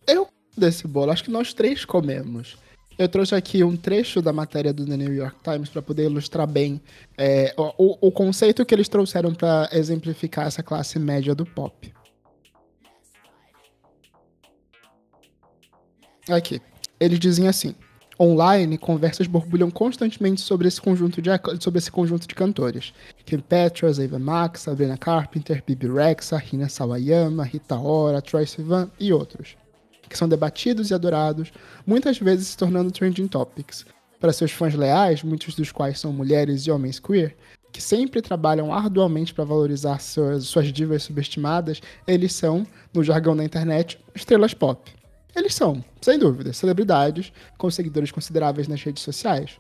Eu desse bolo, acho que nós três comemos. Eu trouxe aqui um trecho da matéria do The New York Times para poder ilustrar bem é, o, o conceito que eles trouxeram para exemplificar essa classe média do pop. Aqui. Eles dizem assim: Online, conversas borbulham constantemente sobre esse conjunto de, sobre esse conjunto de cantores. Kim Petras, Ava Max, Sabrina Carpenter, Bibi Rexa, Rina Sawayama, Rita Ora, Troy Sivan e outros que são debatidos e adorados, muitas vezes se tornando trending topics. Para seus fãs leais, muitos dos quais são mulheres e homens queer, que sempre trabalham arduamente para valorizar suas, suas divas subestimadas, eles são, no jargão da internet, estrelas pop. Eles são, sem dúvida, celebridades com seguidores consideráveis nas redes sociais.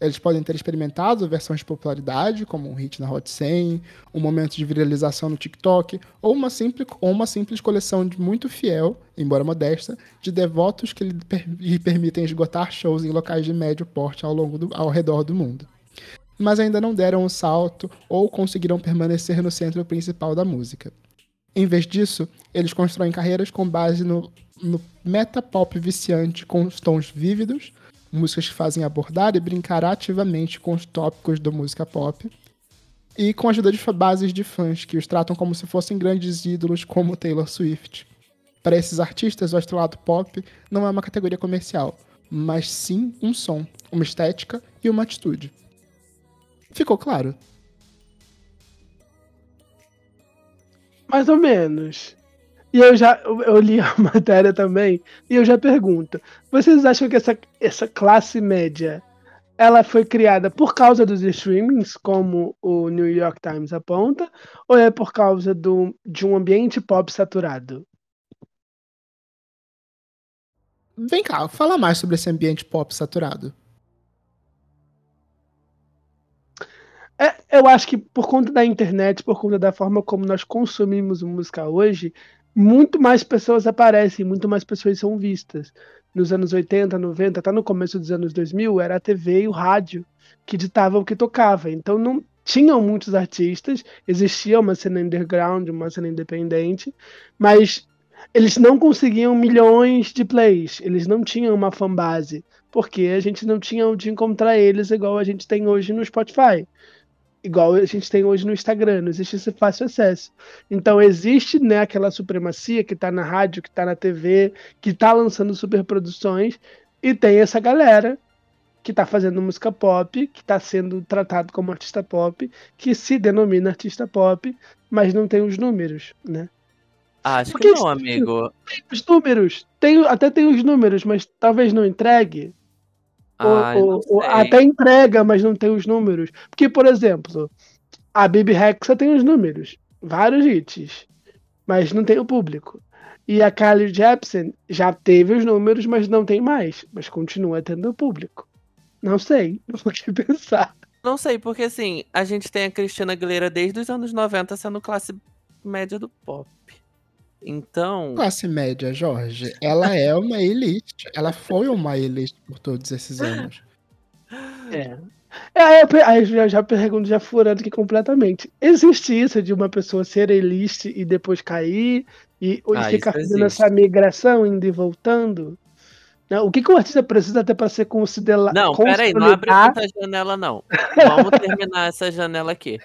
Eles podem ter experimentado versões de popularidade, como um hit na Hot 100, um momento de viralização no TikTok, ou uma simples, ou uma simples coleção de muito fiel, embora modesta, de devotos que lhe, per lhe permitem esgotar shows em locais de médio porte ao, longo do, ao redor do mundo. Mas ainda não deram um salto ou conseguiram permanecer no centro principal da música. Em vez disso, eles constroem carreiras com base no, no meta-pop viciante com os tons vívidos, músicas que fazem abordar e brincar ativamente com os tópicos da música pop, e com a ajuda de bases de fãs que os tratam como se fossem grandes ídolos como Taylor Swift. Para esses artistas, o estrelado pop não é uma categoria comercial, mas sim um som, uma estética e uma atitude. Ficou claro? Mais ou menos. E eu já eu li a matéria também e eu já pergunto: vocês acham que essa, essa classe média ela foi criada por causa dos streamings, como o New York Times aponta, ou é por causa do, de um ambiente pop saturado? Vem cá, fala mais sobre esse ambiente pop saturado. É, eu acho que por conta da internet, por conta da forma como nós consumimos música hoje, muito mais pessoas aparecem, muito mais pessoas são vistas. Nos anos 80, 90, até no começo dos anos 2000, era a TV e o rádio que ditavam o que tocava. Então não tinham muitos artistas, existia uma cena underground, uma cena independente, mas eles não conseguiam milhões de plays, eles não tinham uma fanbase, porque a gente não tinha onde encontrar eles igual a gente tem hoje no Spotify. Igual a gente tem hoje no Instagram, não existe esse fácil acesso. Então existe né, aquela supremacia que tá na rádio, que tá na TV, que tá lançando superproduções, e tem essa galera que tá fazendo música pop, que tá sendo tratado como artista pop, que se denomina artista pop, mas não tem os números, né? Ah, acho Porque que não, amigo. Os números, tem, até tem os números, mas talvez não entregue. Ou- Ai, ou- não ou sei. até entrega, mas não tem os números. Porque, por exemplo, a Bibi Rexa tem os números, vários hits, mas não tem o público. E a Kylie Jepsen já teve os números, mas não tem mais, mas continua tendo o público. Não sei, vou que pensar. Não sei, porque assim, a gente tem a Cristina Aguilera desde os anos 90 sendo classe média do pop. Então, Classe média, Jorge, ela é uma elite. Ela foi uma elite por todos esses anos. É. É, aí eu pe- aí eu já, pergunto, já furando aqui completamente. Existe isso de uma pessoa ser elite e depois cair e, e Ah, ficar fazendo existe. essa migração, indo e voltando? Né? O que, que o artista precisa ter para ser considerado? não, peraí, não abre muita janela, não. Vamos terminar essa janela aqui.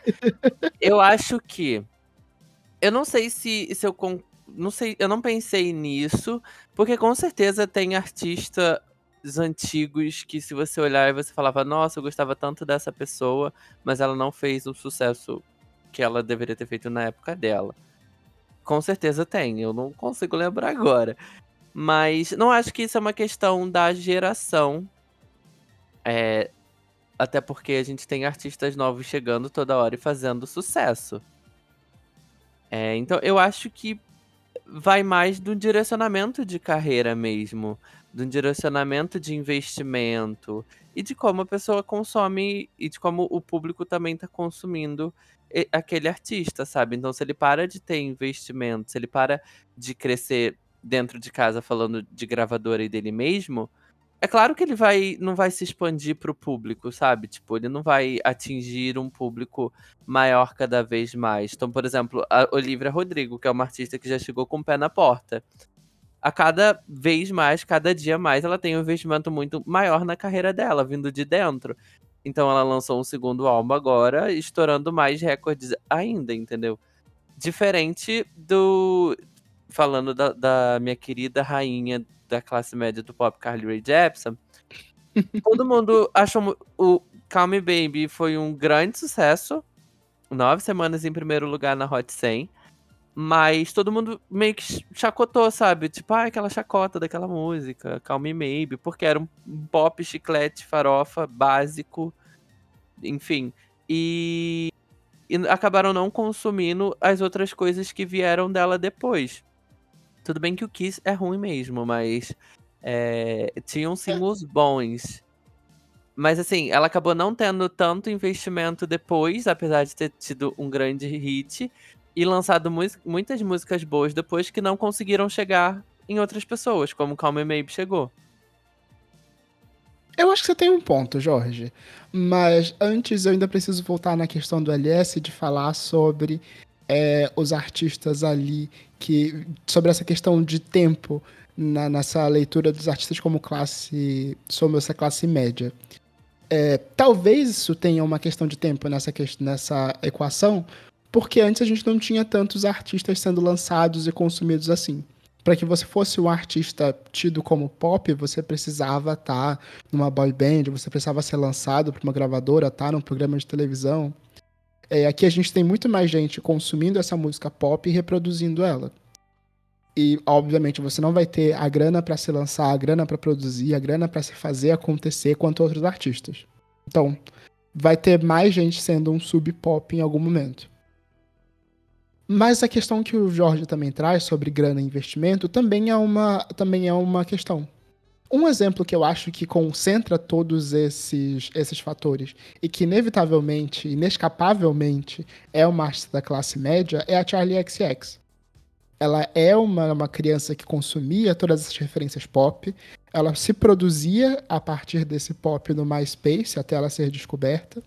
Eu acho que. Eu não sei se, se eu. con- Não sei, eu não pensei nisso, porque com certeza tem artistas antigos que, se você olhar e você falava, nossa, eu gostava tanto dessa pessoa, mas ela não fez o sucesso que ela deveria ter feito na época dela. Com certeza tem, eu não consigo lembrar agora. Mas não acho que isso é uma questão da geração. É, até porque a gente tem artistas novos chegando toda hora e fazendo sucesso. É, então eu acho que vai mais do direcionamento de carreira mesmo, do direcionamento de investimento e de como a pessoa consome e de como o público também está consumindo aquele artista, sabe? Então se ele para de ter investimento, se ele para de crescer dentro de casa falando de gravadora e dele mesmo, é claro que ele vai não vai se expandir pro público, sabe? Tipo, ele não vai atingir um público maior cada vez mais. Então, por exemplo, a Olivia Rodrigo, que é uma artista que já chegou com o pé na porta. A cada vez mais, cada dia mais, ela tem um investimento muito maior na carreira dela, vindo de dentro. Então ela lançou um segundo álbum agora, estourando mais recordes ainda, entendeu? Diferente do. Falando da, da minha querida rainha da classe média do pop, Carly Rae Jepsen. todo mundo achou o Calm Me Baby foi um grande sucesso. Nove semanas em primeiro lugar na Hot 100. Mas todo mundo meio que chacotou, sabe? Tipo, ah, aquela chacota daquela música, Calm Me Maybe, porque era um pop, chiclete, farofa, básico, enfim. E, e acabaram não consumindo as outras coisas que vieram dela depois. Tudo bem que o Kiss é ruim mesmo, mas é, tinham singles bons. Mas assim, ela acabou não tendo tanto investimento depois, apesar de ter tido um grande hit, e lançado mus- muitas músicas boas depois que não conseguiram chegar em outras pessoas, como Calm Me Maybe chegou. Eu acho que você tem um ponto, Jorge. Mas antes eu ainda preciso voltar na questão do LS de falar sobre é, os artistas ali que. sobre essa questão de tempo na- nessa leitura dos artistas como classe. sobre essa classe média. É, talvez isso tenha uma questão de tempo nessa, nessa equação, porque antes a gente não tinha tantos artistas sendo lançados e consumidos assim. Para que você fosse um artista tido como pop, você precisava estar numa boy band, você precisava ser lançado para uma gravadora, estar num programa de televisão. É, aqui a gente tem muito mais gente consumindo essa música pop e reproduzindo ela. E, obviamente, você não vai ter a grana para se lançar, a grana para produzir, a grana para se fazer acontecer quanto outros artistas. Então, vai ter mais gente sendo um sub-pop em algum momento. Mas a questão que o Jorge também traz sobre grana e investimento também é uma, também é uma questão. Um exemplo que eu acho que concentra todos esses, esses fatores e que inevitavelmente, inescapavelmente é uma artista da classe média é a Charlie XX. Ela é uma, uma criança que consumia todas essas referências pop, ela se produzia a partir desse pop no MySpace até ela ser descoberta.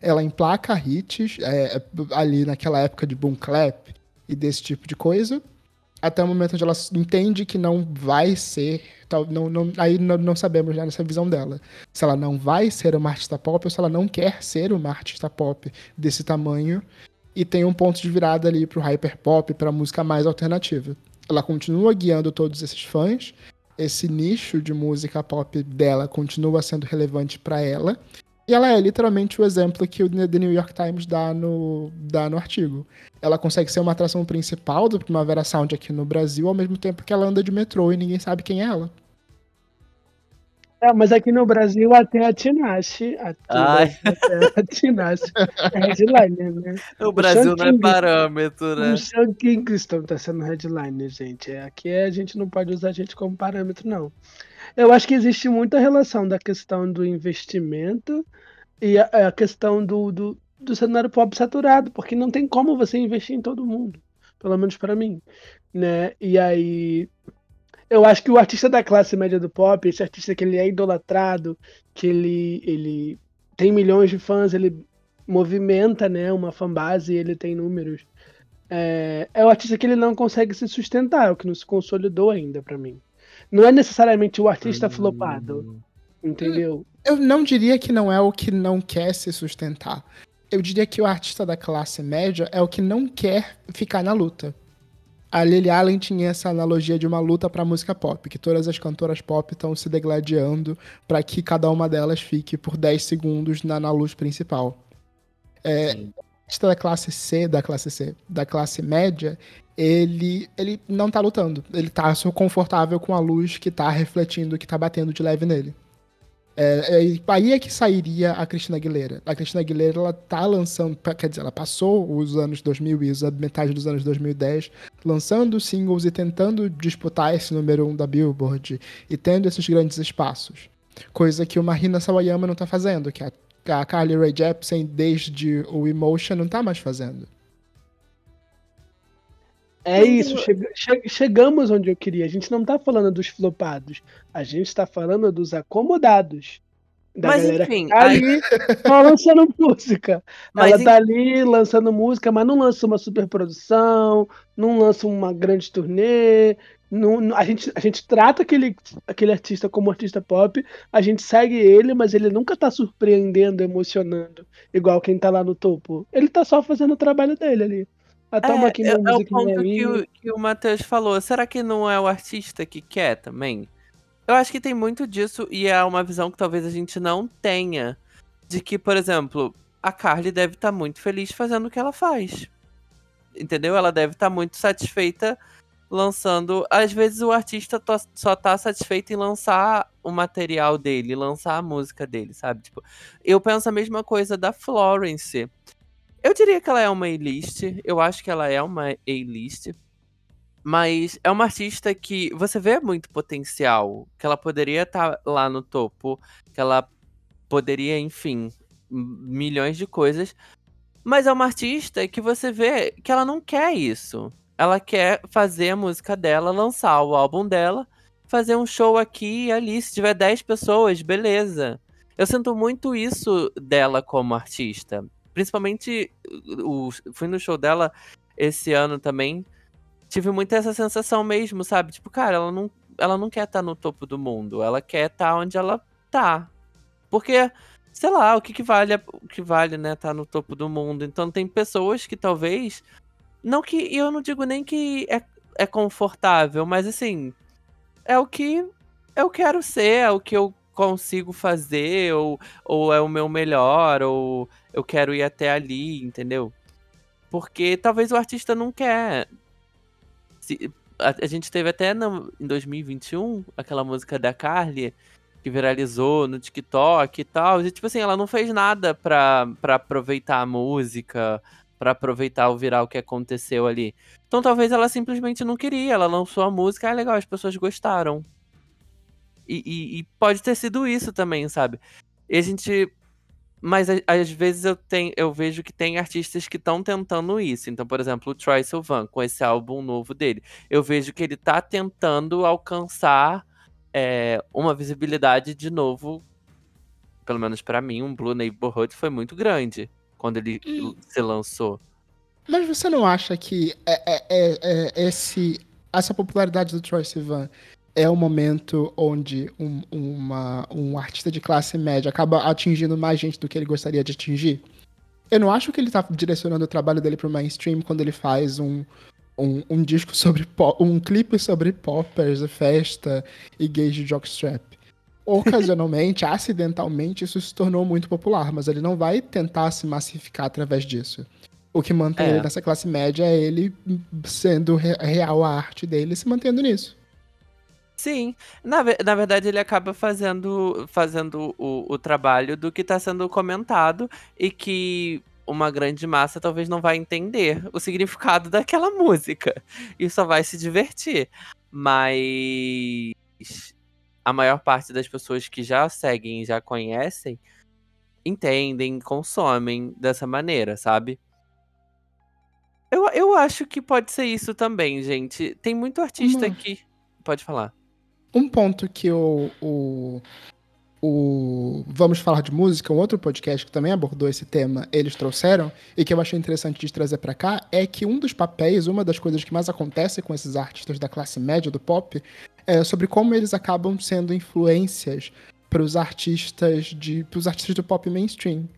Ela emplaca hits é, ali naquela época de boom clap e desse tipo de coisa. até o momento onde ela entende que não vai ser. Não, não, aí não, não sabemos já nessa visão dela. Se ela não vai ser uma artista pop ou se ela não quer ser uma artista pop desse tamanho. E tem um ponto de virada ali pro hyperpop, pra música mais alternativa. Ela continua guiando todos esses fãs. Esse nicho de música pop dela continua sendo relevante para ela. E ela é literalmente o exemplo que o The New York Times dá no, dá no artigo. Ela consegue ser uma atração principal do Primavera Sound aqui no Brasil, ao mesmo tempo que ela anda de metrô e ninguém sabe quem é ela. É, mas aqui no Brasil até a Tinashe. Até a Tinashe é headliner, né? O Brasil não é King- parâmetro, né? O Sean Kingston tá sendo headliner, gente. É, Aqui a gente não pode usar a gente como parâmetro, não. Eu acho que existe muita relação da questão do investimento e a, a questão do, do, do cenário pop saturado, porque não tem como você investir em todo mundo, pelo menos para mim, né? E aí eu acho que o artista da classe média do pop, esse artista que ele é idolatrado, que ele, ele tem milhões de fãs, ele movimenta, né, uma fanbase, ele tem números. É, é o artista que ele não consegue se sustentar, é o que não se consolidou ainda pra mim. Não é necessariamente o artista flopado, entendeu? Eu não diria que não é o que não quer se sustentar. Eu diria que o artista da classe média é o que não quer ficar na luta. A Lily Allen tinha essa analogia de uma luta pra música pop, que todas as cantoras pop estão se degladiando pra que cada uma delas fique por 10 segundos na, na luz principal. É, artista da classe C, da classe C, da classe média, ele, ele não tá lutando. Ele tá confortável com a luz que tá refletindo, que tá batendo de leve nele. É, é, aí é que sairia a Cristina Aguilera. A Cristina Aguilera, ela tá lançando, quer dizer, ela passou os anos 2000 e a metade dos anos 2010 lançando singles e tentando disputar esse número um da Billboard e tendo esses grandes espaços. Coisa que o Marina Sawayama não tá fazendo, que a, a Carly Rae Jepsen, desde o Emotion, não tá mais fazendo. É isso, chega- che- chegamos onde eu queria. A gente não tá falando dos flopados, a gente tá falando dos acomodados. Da Mas, galera enfim, tá ali só lançando música. Mas Ela em- tá ali lançando música, mas não lança uma superprodução, não lança uma grande turnê. não- não- a, gente, a gente trata aquele, aquele artista como artista pop, a gente segue ele, mas ele nunca tá surpreendendo, emocionando, igual quem tá lá no topo. Ele tá só fazendo o trabalho dele ali. Ah, toma é, minha é o ponto que o, que o Matheus falou. Será que não é o artista que quer também? Eu acho que tem muito disso e é uma visão que talvez a gente não tenha. De que, por exemplo, a Carly deve estar muito feliz fazendo o que ela faz. Entendeu? Ela deve estar muito satisfeita lançando. Às vezes o artista só tá satisfeito em lançar o material dele, lançar a música dele, sabe? Tipo, eu penso a mesma coisa da Florence. Eu diria que ela é uma A-list. Eu acho que ela é uma A-list. Mas é uma artista que você vê muito potencial. Que ela poderia estar lá no topo. Que ela poderia, enfim, milhões de coisas. Mas é uma artista que você vê que ela não quer isso. Ela quer fazer a música dela, lançar o álbum dela, fazer um show aqui e ali. Se tiver 10 pessoas, beleza. Eu sinto muito isso dela como artista. Principalmente, o, fui no show dela esse ano também. Tive muito essa sensação mesmo, sabe? Tipo, cara, ela não, ela não quer estar no topo do mundo. Ela quer estar onde ela tá. Porque, sei lá, o que, que vale, o que vale, né, estar no topo do mundo. Então tem pessoas que talvez. Não que. Eu não digo nem que é, é confortável, mas assim. É o que eu quero ser, é o que eu consigo fazer, ou, ou é o meu melhor, ou eu quero ir até ali, entendeu? Porque talvez o artista não quer. Se- a, a gente teve até no- em 2021 aquela música da Carly que viralizou no TikTok e tal. E, tipo assim, ela não fez nada pra, pra aproveitar a música, pra aproveitar o viral que aconteceu ali. Então talvez ela simplesmente não queria. Ela lançou a música, ah, legal, as pessoas gostaram. E, e- e pode ter sido isso também, sabe? E a gente. Mas às vezes eu, tenho, eu vejo que tem artistas que estão tentando isso. Então, por exemplo, o Troy Sivan, com esse álbum novo dele. Eu vejo que ele tá tentando alcançar é, uma visibilidade de novo. Pelo menos pra mim, um Blue Neighborhood foi muito grande quando ele Hum. se lançou. Mas você não acha que é, é- é- é esse essa popularidade do Troy Sivan é o momento onde um, uma, um artista de classe média acaba atingindo mais gente do que ele gostaria de atingir? Eu não acho que ele tá direcionando o trabalho dele pro mainstream quando ele faz um, um, um disco sobre pop, um clipe sobre poppers, festa e gays de jockstrap. Ocasionalmente, acidentalmente, isso se tornou muito popular, mas ele não vai tentar se massificar através disso. O que mantém É. ele nessa classe média é ele sendo re- real a arte dele e se mantendo nisso. Sim, na, na verdade ele acaba fazendo, fazendo o, o trabalho do que está sendo comentado e que uma grande massa talvez não vai entender o significado daquela música e só vai se divertir. Mas a maior parte das pessoas que já seguem e já conhecem entendem, consomem dessa maneira, sabe? Eu, eu acho que pode ser isso também, gente. Tem muito artista que. Pode falar. Um ponto que o, o, o Vamos Falar de Música, um outro podcast que também abordou esse tema, eles trouxeram, e que eu achei interessante de trazer pra cá, é que um dos papéis, uma das coisas que mais acontece com esses artistas da classe média do pop, é sobre como eles acabam sendo influências para os artistas de, pros artistas do pop mainstream.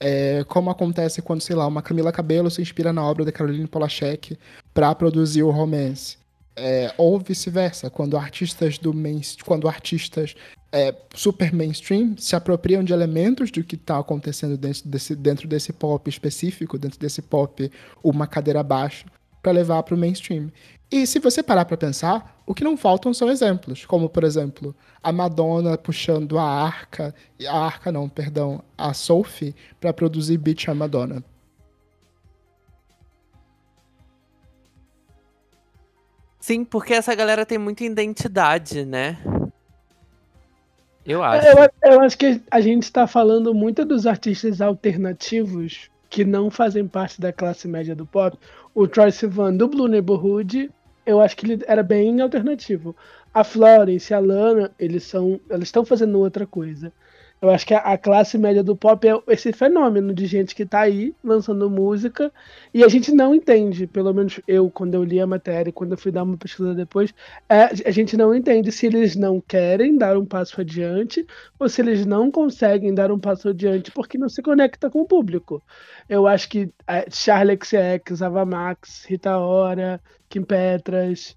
É, como acontece quando, sei lá, uma Camila Cabello se inspira na obra da Caroline Polachek para produzir o romance. É, ou vice-versa, quando artistas do quando artistas é, super mainstream se apropriam de elementos do que está acontecendo dentro desse, dentro desse pop específico, dentro desse pop uma cadeira abaixo, para levar para o mainstream. E se você parar para pensar, o que não faltam são exemplos, como por exemplo a Madonna puxando a Arca, a Arca não, perdão, a Sophie para produzir Bitch a Madonna. Sim, porque essa galera tem muita identidade, né? Eu acho. Eu, eu acho que a gente está falando muito dos artistas alternativos que não fazem parte da classe média do pop. O Troy Sivan do Blue Neighborhood, eu acho que ele era bem alternativo. A Florence e a Lana, eles são, elas estão fazendo outra coisa. Eu acho que a, classe média do pop é esse fenômeno de gente que tá aí lançando música e a gente não entende, pelo menos eu, quando eu li a matéria, quando eu fui dar uma pesquisa depois, é, a gente não entende se eles não querem dar um passo adiante ou se eles não conseguem dar um passo adiante porque não se conecta com o público. Eu acho que é, Charlie XX, Ava Max, Rita Ora, Kim Petras.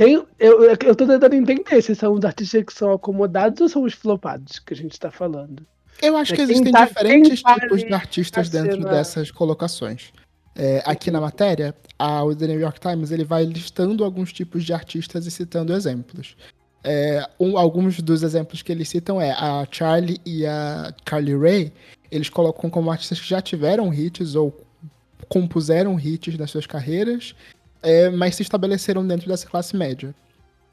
Tem, eu, eu tô tentando entender se são os artistas que são acomodados ou são os flopados que a gente tá falando. Eu acho que Quem existem tá- diferentes tá tipos de artistas dentro dessas colocações. É, aqui na matéria, a, o The New York Times ele vai listando alguns tipos de artistas e citando exemplos. É, um- alguns dos exemplos que eles citam é a Charlie e a Carly Rae. Eles colocam como artistas que já tiveram hits ou compuseram hits nas suas carreiras, é, mas se estabeleceram dentro dessa classe média.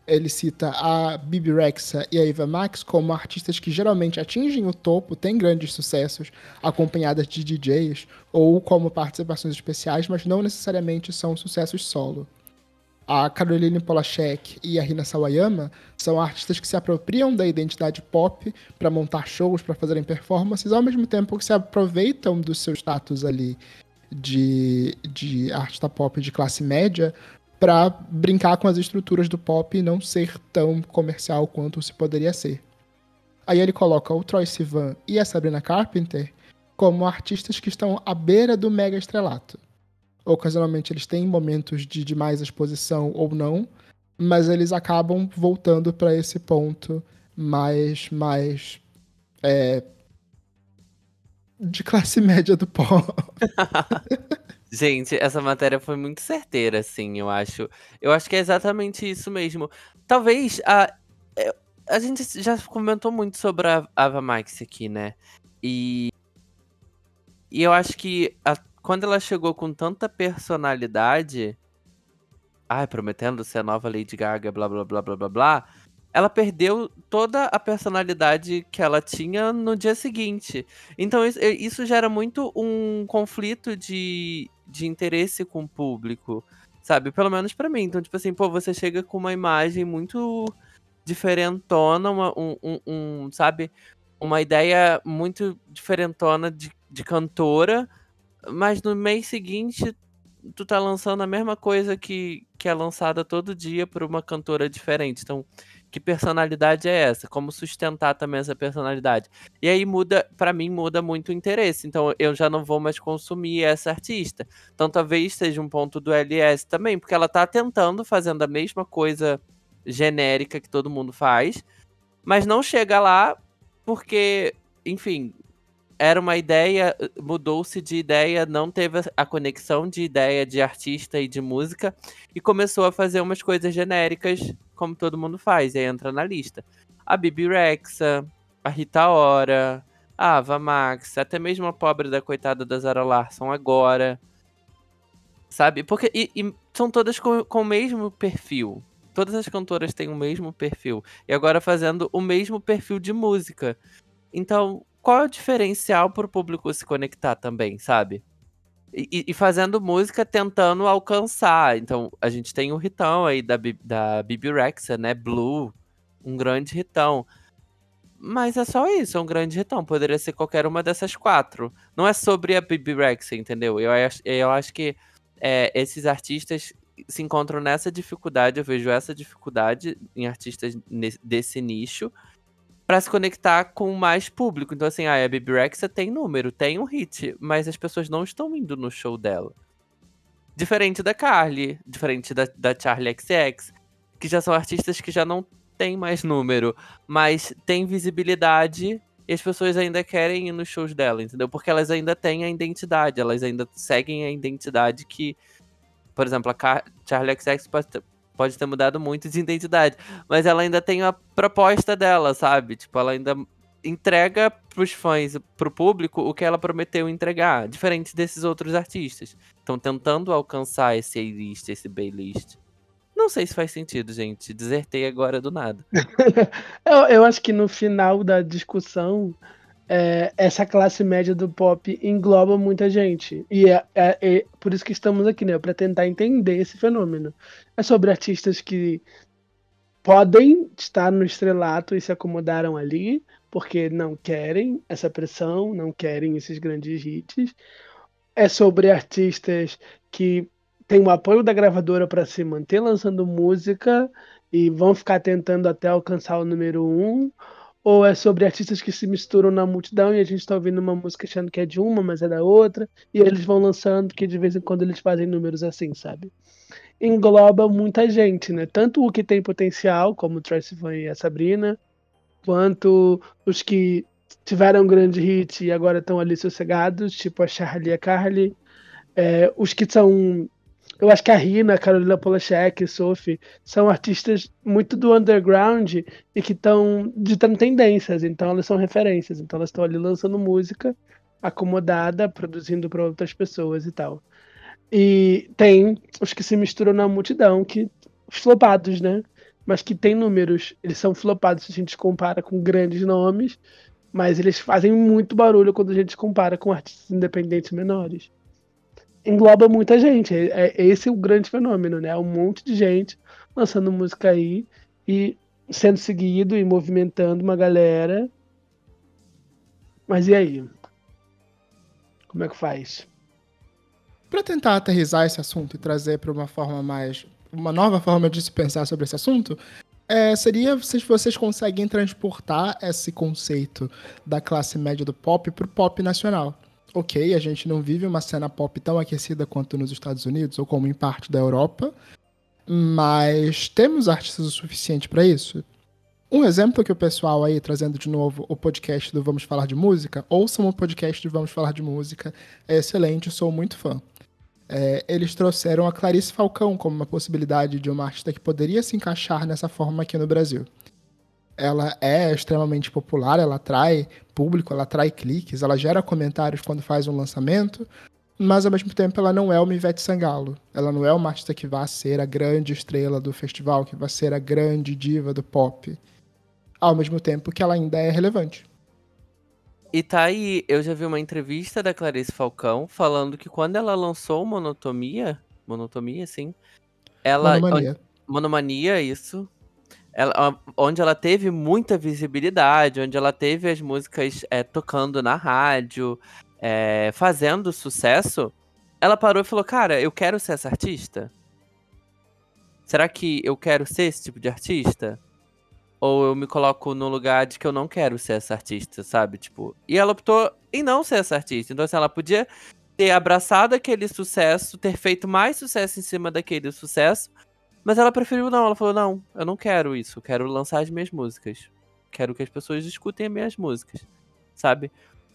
Ele cita a Bibi Rexa e a Eva Max como artistas que geralmente atingem o topo, têm grandes sucessos, acompanhadas de DJs ou como participações especiais, mas não necessariamente são sucessos solo. A Caroline Polachek e a Rina Sawayama são artistas que se apropriam da identidade pop para montar shows, para fazerem performances, ao mesmo tempo que se aproveitam do seu status ali de, de artista pop de classe média para brincar com as estruturas do pop e não ser tão comercial quanto se poderia ser. Aí ele coloca o Troy Sivan e a Sabrina Carpenter como artistas que estão à beira do mega estrelato. Ocasionalmente eles têm momentos de, de mais exposição ou não, mas eles acabam voltando para esse ponto mais mais é, de classe média do pop. Gente, essa matéria foi muito certeira, assim, eu acho. Eu acho que é exatamente isso mesmo. Talvez a. é, A gente já comentou muito sobre a Ava Max aqui, né? E. E eu acho que a- quando ela chegou com tanta personalidade. Ai, prometendo ser a nova Lady Gaga, blá blá blá blá blá blá. Ela perdeu toda a personalidade que ela tinha no dia seguinte. Então isso, eh, isso gera muito um conflito de, de interesse com o público, sabe? Pelo menos pra mim. Então, tipo assim, pô, você chega com uma imagem muito diferentona, uma, um, um- um, sabe? Uma ideia muito diferentona de, de cantora, mas no mês seguinte tu tá lançando a mesma coisa que, que é lançada todo dia por uma cantora diferente. Então, que personalidade é essa? Como sustentar também essa personalidade? E aí muda, pra mim, muda muito o interesse. Então, eu já não vou mais consumir essa artista. Então, talvez seja um ponto do LS também, porque ela tá tentando, fazendo a mesma coisa genérica que todo mundo faz, mas não chega lá porque, enfim, era uma ideia, mudou-se de ideia, não teve a conexão de ideia de artista e de música e começou a fazer umas coisas genéricas, como todo mundo faz, e aí entra na lista. A Bibi Rexa, a Rita Ora, a Ava Max, até mesmo a pobre da coitada da Zara Larson agora. Sabe? Porque e, e são todas com, com o mesmo perfil. Todas as cantoras têm o mesmo perfil. E agora fazendo o mesmo perfil de música. Então, qual é o diferencial pro público se conectar também, sabe? E, e fazendo música tentando alcançar. Então, a gente tem o hitão aí da, da Bibi Rexa, né? Blue, um grande hitão. Mas é só isso, é um grande hitão. Poderia ser qualquer uma dessas quatro. Não é sobre a Bibi Rexa, entendeu? Eu acho, eu acho que é, esses artistas se encontram nessa dificuldade, eu vejo essa dificuldade em artistas desse nicho, pra se conectar com mais público. Então, assim, ah, a Bibi Rexa tem número, tem um hit, mas as pessoas não estão indo no show dela. Diferente da Carly, diferente da, da Charlie XX, que já são artistas que já não têm mais número, mas têm visibilidade e as pessoas ainda querem ir nos shows dela, entendeu? Porque elas ainda têm a identidade, elas ainda seguem a identidade que, por exemplo, a Car Charlie XX pode ter, mudado muito de identidade, mas ela ainda tem a proposta dela, sabe? Tipo, ela ainda entrega pros fãs, pro público, o que ela prometeu entregar, diferente desses outros artistas. Estão tentando alcançar esse A-list, esse B-list. Não sei se faz sentido, gente. Desertei agora do nada. Eu, eu acho que no final da discussão, é, essa classe média do pop engloba muita gente. E é, é- é por isso que estamos aqui, né? Para tentar entender esse fenômeno. É sobre artistas que podem estar no estrelato e se acomodaram ali, porque não querem essa pressão, não querem esses grandes hits. É sobre artistas que têm o apoio da gravadora para se manter lançando música e vão ficar tentando até alcançar o número um, ou é sobre artistas que se misturam na multidão e a gente está ouvindo uma música achando que é de uma, mas é da outra, e eles vão lançando que de vez em quando eles fazem números assim, sabe? Engloba muita gente, né? Tanto o que tem potencial, como o Tracy Van e a Sabrina, quanto os que tiveram um grande hit e agora estão ali sossegados, tipo a Charlie e a Carly, é, os que são eu acho que a Rina, Carolina Polachek, Sophie, são artistas muito do underground e que estão ditando tendências, então elas são referências, então elas estão ali lançando música acomodada, produzindo para outras pessoas e tal. E tem os que se misturam na multidão, que os flopados, né? Mas que tem números, eles são flopados se a gente compara com grandes nomes, mas eles fazem muito barulho quando a gente compara com artistas independentes menores engloba muita gente. É, é esse o grande fenômeno, né? Um monte de gente lançando música aí e sendo seguido e movimentando uma galera. Mas e aí? Como é que faz? Para tentar aterrizar esse assunto e trazer para uma forma mais. uma nova forma de se pensar sobre esse assunto, é, seria se vocês conseguem transportar esse conceito da classe média do pop para o pop nacional. Ok, a gente não vive uma cena pop tão aquecida quanto nos Estados Unidos ou como em parte da Europa, mas temos artistas o suficiente para isso? Um exemplo que o pessoal aí, trazendo de novo o podcast do Vamos Falar de Música, ouçam o podcast do Vamos Falar de Música, é excelente, sou muito fã. É, eles trouxeram a Clarice Falcão como uma possibilidade de uma artista que poderia se encaixar nessa forma aqui no Brasil. Ela é extremamente popular, ela atrai público, ela atrai cliques, ela gera comentários quando faz um lançamento, mas ao mesmo tempo ela não é uma Ivete Sangalo. Ela não é uma artista que vai ser a grande estrela do festival, que vai ser a grande diva do pop. Ao mesmo tempo que ela ainda é relevante. E tá aí, eu já vi uma entrevista da Clarice Falcão falando que quando ela lançou Monotomia, Monotomia, sim, ela Monomania. Monomania, isso. Ela, onde ela teve muita visibilidade, onde ela teve as músicas é, tocando na rádio, é, fazendo sucesso. ela parou e falou: Cara, eu quero ser essa artista? Será que eu quero ser esse tipo de artista? Ou eu me coloco no lugar de que eu não quero ser essa artista, sabe? Tipo, e ela optou em não ser essa artista. Então, assim, ela podia ter abraçado aquele sucesso, ter feito mais sucesso em cima daquele sucesso, mas ela preferiu não. Ela falou: Não, eu não quero isso. Eu quero lançar as minhas músicas. Quero que as pessoas escutem as minhas músicas, sabe?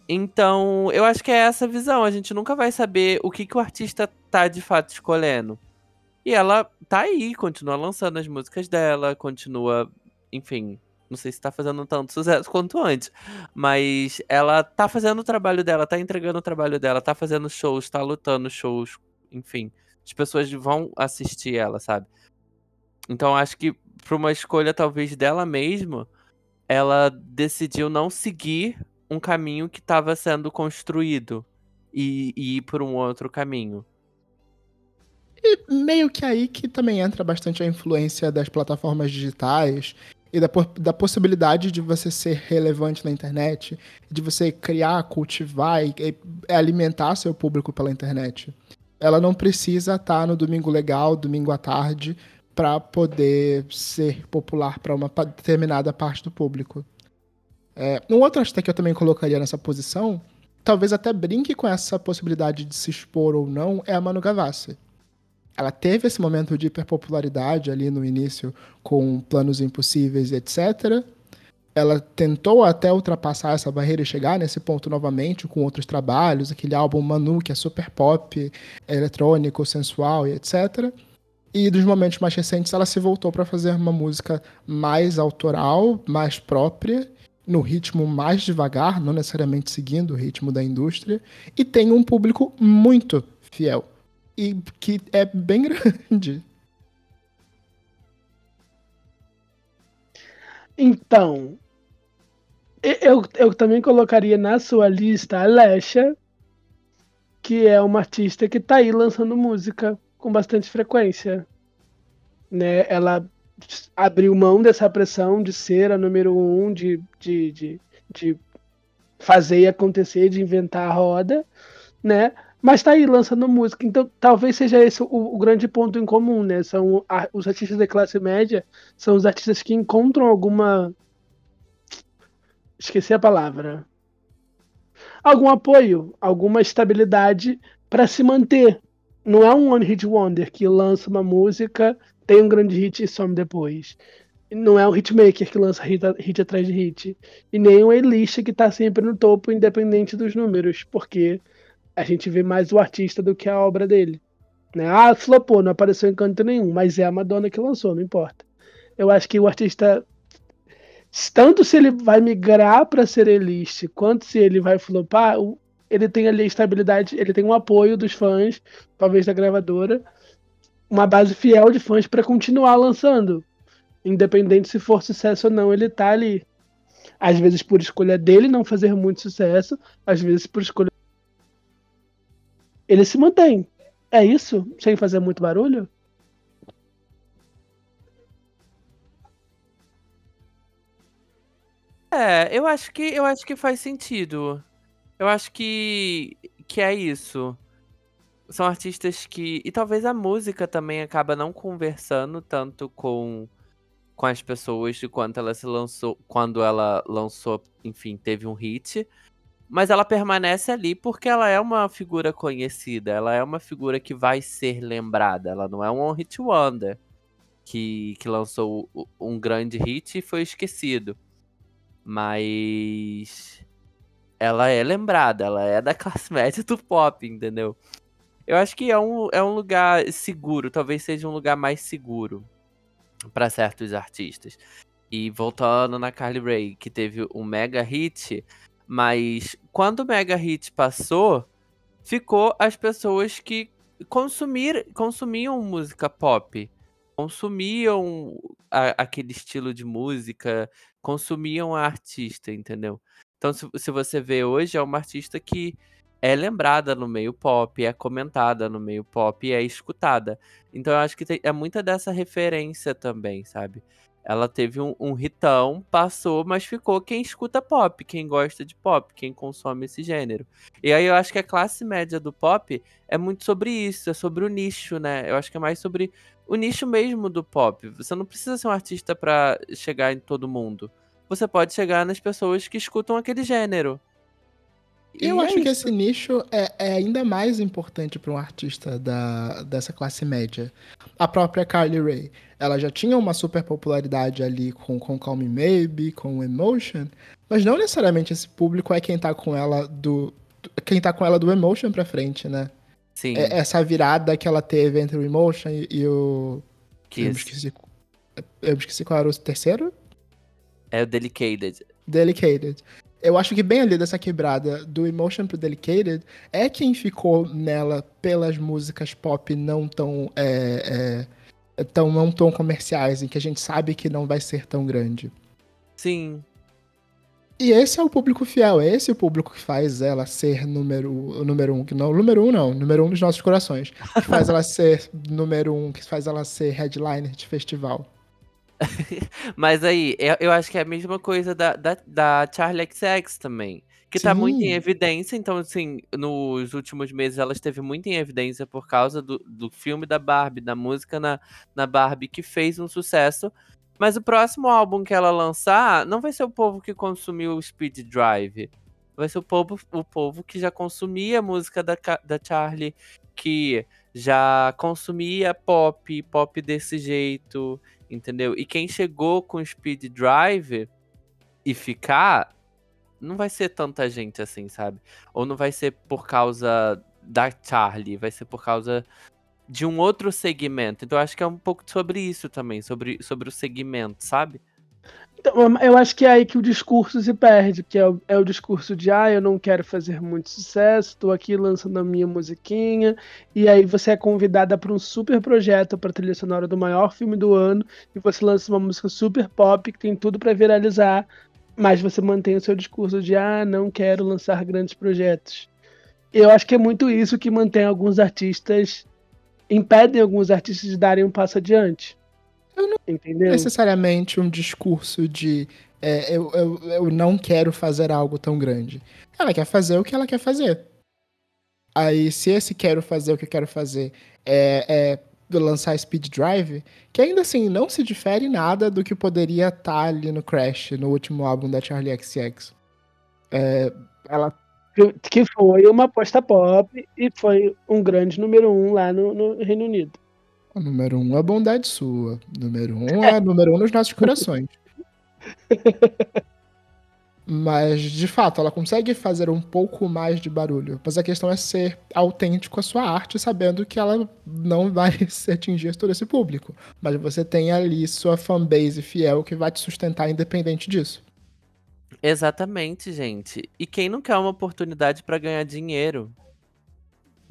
Então, eu acho que é essa visão. A gente nunca vai saber o que, que o artista tá de fato escolhendo. E ela tá aí, continua lançando as músicas dela, continua, enfim, não sei se tá fazendo tanto sucesso quanto antes, mas ela tá fazendo o trabalho dela, tá entregando o trabalho dela, tá fazendo shows, tá lutando shows, enfim. As pessoas vão assistir ela, sabe? Então acho que por uma escolha talvez dela mesma, ela decidiu não seguir um caminho que estava sendo construído e, e ir por um outro caminho. E meio que aí que também entra bastante a influência das plataformas digitais e da, da possibilidade de você ser relevante na internet, de você criar, cultivar e, e alimentar seu público pela internet. Ela não precisa estar no domingo legal, domingo à tarde, para poder ser popular para uma determinada parte do público. É, um outro artista que eu também colocaria nessa posição, talvez até brinque com essa possibilidade de se expor ou não, é a Manu Gavassi ela teve esse momento de hiperpopularidade ali no início com planos impossíveis, etc. Ela tentou até ultrapassar essa barreira e chegar nesse ponto novamente com outros trabalhos, aquele álbum Manu que é super pop, eletrônico, sensual e etc. E dos momentos mais recentes ela se voltou para fazer uma música mais autoral, mais própria, no ritmo mais devagar, não necessariamente seguindo o ritmo da indústria, e tem um público muito fiel e que é bem grande. Então, eu, eu também colocaria na sua lista a Lesha, que é uma artista que tá aí lançando música com bastante frequência. Né? Ela abriu mão dessa pressão de ser a número um, de, de, de, de fazer e acontecer, de inventar a roda, né? Mas tá aí lançando música. Então, talvez seja esse o, o grande ponto em comum, né? São a- os artistas da classe média, são os artistas que encontram alguma. Esqueci a palavra. Algum apoio, alguma estabilidade para se manter. Não é um One Hit Wonder que lança uma música, tem um grande hit e some depois. Não é um hitmaker que lança hit, hit atrás de hit. E nem um A-list que tá sempre no topo, independente dos números, porque a gente vê mais o artista do que a obra dele. Né? Ah, flopou, não apareceu em canto nenhum, mas é a Madonna que lançou, não importa. Eu acho que o artista, tanto se ele vai migrar para ser elite, quanto se ele vai flopar, o- ele tem ali a estabilidade, ele tem um apoio dos fãs, talvez da gravadora, uma base fiel de fãs para continuar lançando. Independente se for sucesso ou não, ele tá ali. Às vezes por escolha dele não fazer muito sucesso, às vezes por escolha ele se mantém. É isso? Sem fazer muito barulho? É, eu acho que eu acho que faz sentido. Eu acho que que é isso. São artistas que e talvez a música também acaba não conversando tanto com com as pessoas de quanto ela se lançou, quando ela lançou, enfim, teve um hit, mas ela permanece ali porque ela é uma figura conhecida, ela é uma figura que vai ser lembrada, ela não é um one hit wonder que, que lançou um grande hit e foi esquecido. Mas ela é lembrada, ela é da classe média do pop, entendeu? Eu acho que é um, é um lugar seguro, talvez seja um lugar mais seguro para certos artistas. E voltando na Carly Rae, que teve um mega hit, mas quando o mega hit passou, ficou as pessoas que consumir, consumiam música pop, consumiam a- aquele estilo de música, consumiam a artista, entendeu? Então, se, se você vê hoje, é uma artista que é lembrada no meio pop, é comentada no meio pop é escutada. Então, eu acho que tem- é muita dessa referência também, sabe? Ela teve um, um hitão, passou, mas ficou quem escuta pop, quem gosta de pop, quem consome esse gênero. E aí eu acho que a classe média do pop é muito sobre isso, é sobre o nicho, né? Eu acho que é mais sobre o nicho mesmo do pop. Você não precisa ser um artista pra chegar em todo mundo. Você pode chegar nas pessoas que escutam aquele gênero. E Eu é acho que isso. esse nicho é, é ainda mais importante para um artista da, dessa classe média. A própria Carly Rae, ela já tinha uma super popularidade ali com, com Call Me Maybe, com Emotion, mas não necessariamente esse público é quem tá com ela do quem tá com ela do Emotion pra frente, né? Sim, É- essa virada que ela teve entre o Emotion e, e o eu Kiss. esqueci, eu esqueci qual era o terceiro? É o Delicated. Delicated. Eu acho que bem ali dessa quebrada do Emotion pro Delicated é quem ficou nela pelas músicas pop não tão, é, é, tão não tão comerciais, em que a gente sabe que não vai ser tão grande. Sim, E esse é o público fiel, é esse o público que faz ela ser número, número um, que não, número um não, número um dos nossos corações, que faz ela ser número um, que faz ela ser headliner de festival. Mas aí, eu, eu acho que é a mesma coisa da, da, da Charlie XX também. Que tá muito em Sim. evidência, então, assim, nos últimos meses ela esteve muito em evidência por causa do, do filme da Barbie, da música na, na Barbie, que fez um sucesso. Mas o próximo álbum que ela lançar não vai ser o povo que consumiu o Speed Drive. Vai ser o povo, o povo que já consumia a música da, da Charlie, que já consumia pop, pop desse jeito, entendeu? E quem chegou com Speed Drive e ficar, não vai ser tanta gente assim, sabe? Ou não vai ser por causa da Charlie, vai ser por causa de um outro segmento. Então acho que é um pouco sobre isso também, sobre, sobre o segmento, sabe? Então, eu acho que é aí que o discurso se perde, que é o, é o discurso de ah, eu não quero fazer muito sucesso, tô aqui lançando a minha musiquinha, e aí você é convidada para um super projeto para trilha sonora do maior filme do ano, e você lança uma música super pop que tem tudo para viralizar, mas você mantém o seu discurso de ah, não quero lançar grandes projetos. Eu acho que é muito isso que mantém alguns artistas, impedem alguns artistas de darem um passo adiante. Eu não- Entendeu? necessariamente um discurso de é, eu, eu, eu não quero fazer algo tão grande. Ela quer fazer o que ela quer fazer. Aí, se esse quero fazer o que eu quero fazer é, é lançar Speed Drive, que ainda assim não se difere nada do que poderia estar ali no Crash, no último álbum da Charlie XX. É, ela que- que foi uma aposta pop e foi um grande número um lá no, no Reino Unido. O número um é a bondade sua. Número um é número um nos nossos corações. Mas, de fato, ela consegue fazer um pouco mais de barulho. Mas a questão é ser autêntico à sua arte, sabendo que ela não vai se atingir todo esse público. Mas você tem ali sua fanbase fiel que vai te sustentar independente disso. Exatamente, gente. E quem não quer uma oportunidade pra ganhar dinheiro?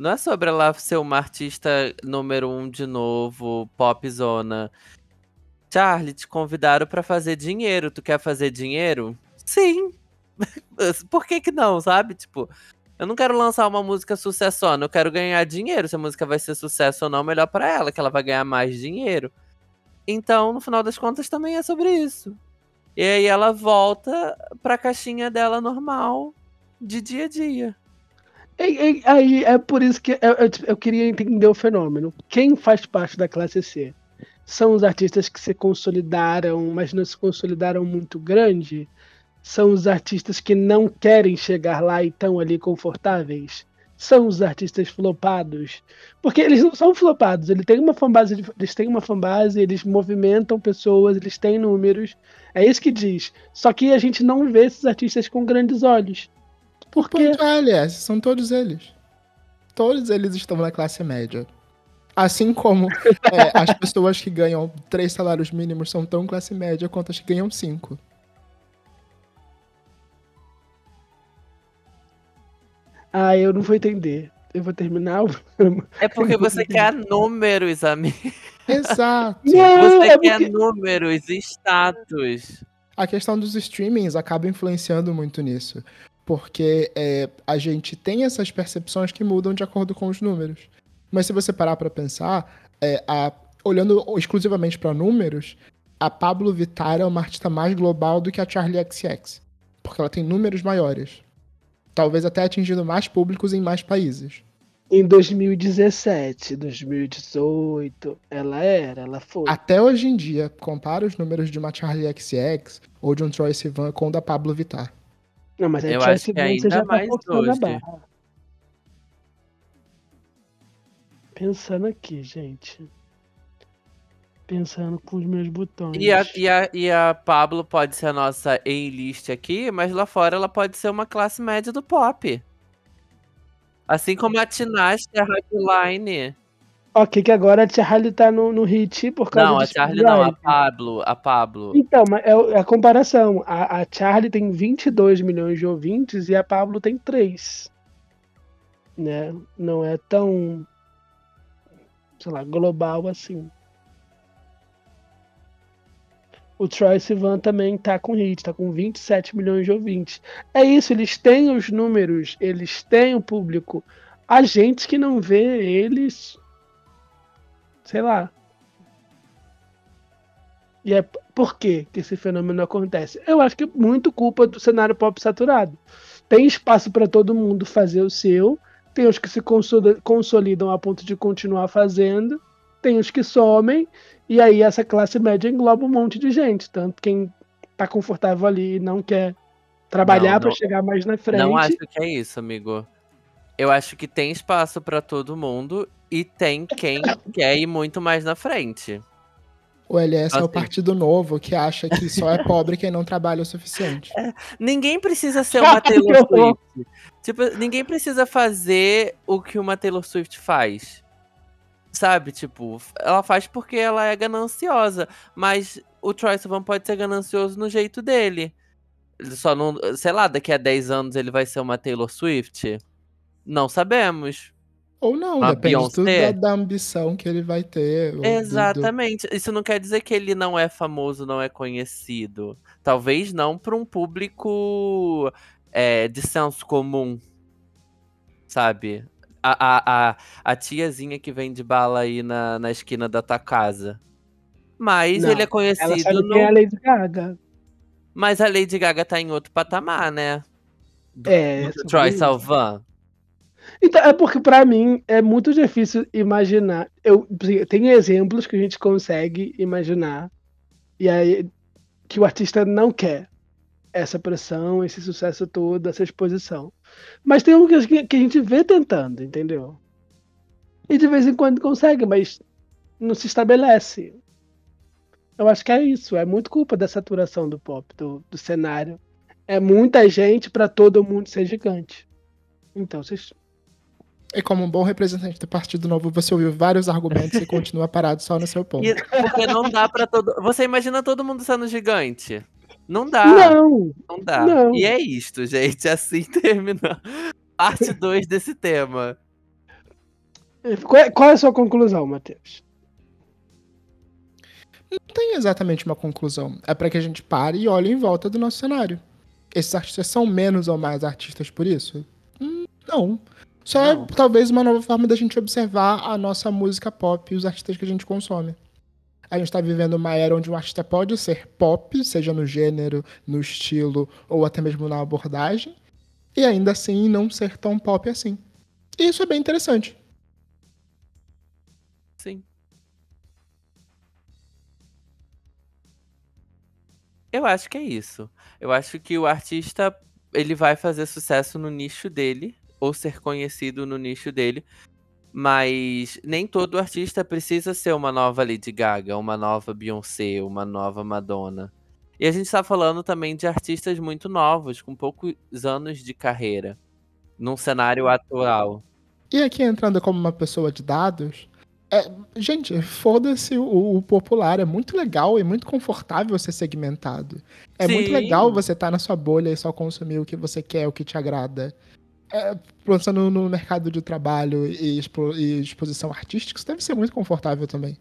Não é sobre ela ser uma artista número um de novo, popzona. Charlie, te convidaram pra fazer dinheiro. Tu quer fazer dinheiro? Sim. Por que que não, sabe? Tipo, eu não quero lançar uma música sucessona, eu quero ganhar dinheiro. Se a música vai ser sucesso ou não, melhor pra ela, que ela vai ganhar mais dinheiro. Então, no final das contas, também é sobre isso. E aí ela volta pra caixinha dela normal, de dia a dia. Aí é por isso que eu, eu, eu queria entender o fenômeno. Quem faz parte da classe C? São os artistas que se consolidaram, mas não se consolidaram muito grande? São os artistas que não querem chegar lá e estão ali confortáveis? São os artistas flopados? Porque eles não são flopados, eles têm uma fanbase, eles têm uma fanbase, eles movimentam pessoas, eles têm números. É isso que diz. Só que a gente não vê esses artistas com grandes olhos. Por quê? Ponto ALS, são todos eles. Todos eles estão na classe média. Assim como é, as pessoas que ganham três salários mínimos são tão classe média quanto as que ganham cinco. Ah, eu não vou entender. Eu vou terminar o programa. É porque você quer números, amigo. Exato. Não, Você é quer porque- números, status. A questão dos streamings acaba influenciando muito nisso. Porque é, a gente tem essas percepções que mudam de acordo com os números. Mas se você parar pra pensar, é, a- olhando exclusivamente pra números, a Pablo Vittar é uma artista mais global do que a Charlie XX. Porque ela tem números maiores. Talvez até atingindo mais públicos em mais países. Em 2017, 2018, ela era, ela foi. Até hoje em dia, compara os números de uma Charlie XX ou de um Troy Sivan com o da Pablo Vittar. Não, mas a Eu acho que Banks ainda já tá mais a hoje. barra. Pensando aqui, gente. Pensando com os meus botões. E a, e, a, e a Pablo pode ser a nossa A-list aqui, mas lá fora ela pode ser uma classe média do pop. Assim como a Tinashe, a Hardline. Ok, que agora a Charlie tá no, no hit por causa Não, a Charlie não, a. Pablo. A Pablo. Então, mas é, é a comparação. A, a Charlie tem 22 milhões de ouvintes e a Pablo tem 3. Né? Não é tão, sei lá, global assim. O Troy Sivan também tá com hit, tá com 27 milhões de ouvintes. É isso, eles têm os números, eles têm o público. A gente que não vê eles, sei lá, e é por que que esse fenômeno acontece? Eu acho que é muito culpa do cenário pop saturado. Tem espaço para todo mundo fazer o seu, tem os que se consolidam a ponto de continuar fazendo, tem os que somem, e aí essa classe média engloba um monte de gente. Tanto quem tá confortável ali e não quer trabalhar para chegar mais na frente. Não acho que é isso, amigo. Eu acho que tem espaço pra todo mundo e tem quem quer ir muito mais na frente. O LS é o Assim. partido novo que acha que só é pobre quem não trabalha o suficiente. Ninguém precisa ser uma Taylor. Swift. Tipo, ninguém precisa fazer o que uma Taylor Swift faz. Sabe, tipo, ela faz porque ela é gananciosa. Mas o Troy Sivan pode ser ganancioso no jeito dele. Ele só não. Sei lá, daqui a 10 anos ele vai ser uma Taylor Swift? Não sabemos. Ou não, depende tudo da, Beyoncé? da ambição que ele vai ter. ou do- Exatamente. Isso não quer dizer que ele não é famoso, não é conhecido. Talvez não para um público é, de senso comum. Sabe? A, a, a, a tiazinha que vende bala aí na, na esquina da tua casa. Mas Não, ele é Ela conhecido. sabe no- quem é a Lady Gaga. Mas a Lady Gaga tá em outro patamar, né? Do, É, do Troy. Salvan. Então, é porque pra mim é muito difícil imaginar. Eu assim, tem exemplos que a gente consegue imaginar e aí que o artista não quer essa pressão, esse sucesso todo, essa exposição. Mas tem um que, que a gente vê tentando, entendeu? E de vez em quando consegue, mas não se estabelece. Eu acho que é isso. É muito culpa da saturação do pop, do, do cenário. É muita gente pra todo mundo ser gigante. Então, vocês E como um bom representante do Partido Novo, você ouviu vários argumentos e continua parado só no seu ponto. E- porque não dá pra todo. Você imagina todo mundo sendo gigante? Não dá. Não, Não dá. Não. E é isto, gente. Assim termina parte 2 desse tema. Qual é, qual é a sua conclusão, Matheus? Não tem exatamente uma conclusão. É pra que a gente pare e olhe em volta do nosso cenário. Esses artistas são menos ou mais artistas por isso? Hum, não. Só é talvez uma nova forma da gente observar a nossa música pop e os artistas que a gente consome. A gente tá vivendo uma era onde um artista pode ser pop, seja no gênero, no estilo ou até mesmo na abordagem, e ainda assim não ser tão pop assim. E isso é bem interessante. Sim. Eu acho que é isso. Eu acho que o artista ele vai fazer sucesso no nicho dele ou ser conhecido no nicho dele, mas nem todo artista precisa ser uma nova Lady Gaga, uma nova Beyoncé, uma nova Madonna. E a gente tá falando também de artistas muito novos, com poucos anos de carreira, num cenário atual. E aqui entrando como uma pessoa de dados, é, gente, foda-se o, o popular. É muito legal e muito confortável ser segmentado. É muito Sim. legal você estar na sua bolha e só consumir o que você quer, o que te agrada. É, pensando no mercado de trabalho e, expo- e exposição artística, isso deve ser muito confortável também.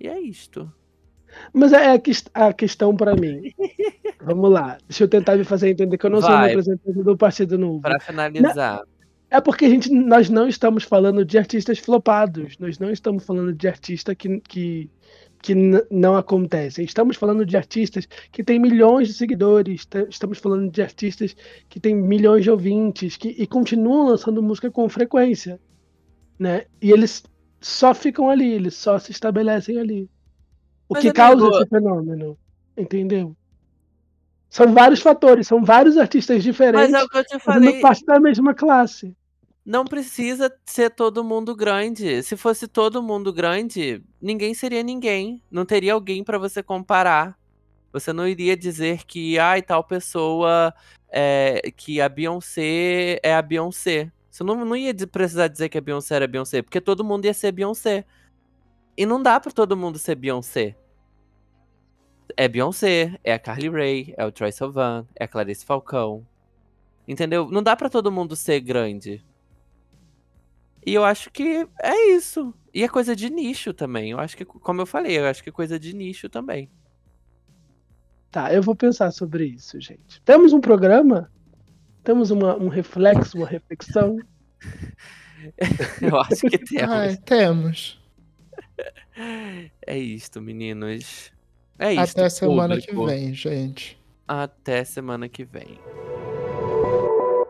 E é isto. Mas é a, ques- a questão pra mim. Vamos lá. Deixa eu tentar me fazer entender que eu não sou um Vai. representante do Partido Novo. Pra finalizar. É porque a gente, nós não estamos falando de artistas flopados. Nós não estamos falando de artista que, que, que não acontecem. Estamos falando de artistas que têm milhões de seguidores, estamos falando de artistas que têm milhões de ouvintes que, e continuam lançando música com frequência. Né? E eles só ficam ali, eles só se estabelecem ali. O Mas, que amigo, causa esse fenômeno. Entendeu? São vários fatores, são vários artistas diferentes Mas é o que eu te fazendo falei. parte da mesma classe. Não precisa ser todo mundo grande. Se fosse todo mundo grande, ninguém seria ninguém. Não teria alguém pra você comparar. Você não iria dizer que, ai, tal pessoa, é, que a Beyoncé é a Beyoncé. Você não, não ia precisar dizer que a Beyoncé era Beyoncé, porque todo mundo ia ser Beyoncé. E não dá pra todo mundo ser Beyoncé. É Beyoncé, é a Carly Rae, é o Troy Sivan, é a Clarice Falcão. Entendeu? Não dá pra todo mundo ser grande. E eu acho que é isso. E é coisa de nicho também. Eu acho que, como eu falei, eu acho que é coisa de nicho também. Tá, eu vou pensar sobre isso, gente. Temos um programa? Temos uma, um reflexo, uma reflexão? Eu acho que temos. Ai, temos. É isto, meninos. É isto. Até semana que público. vem, gente. Até semana que vem.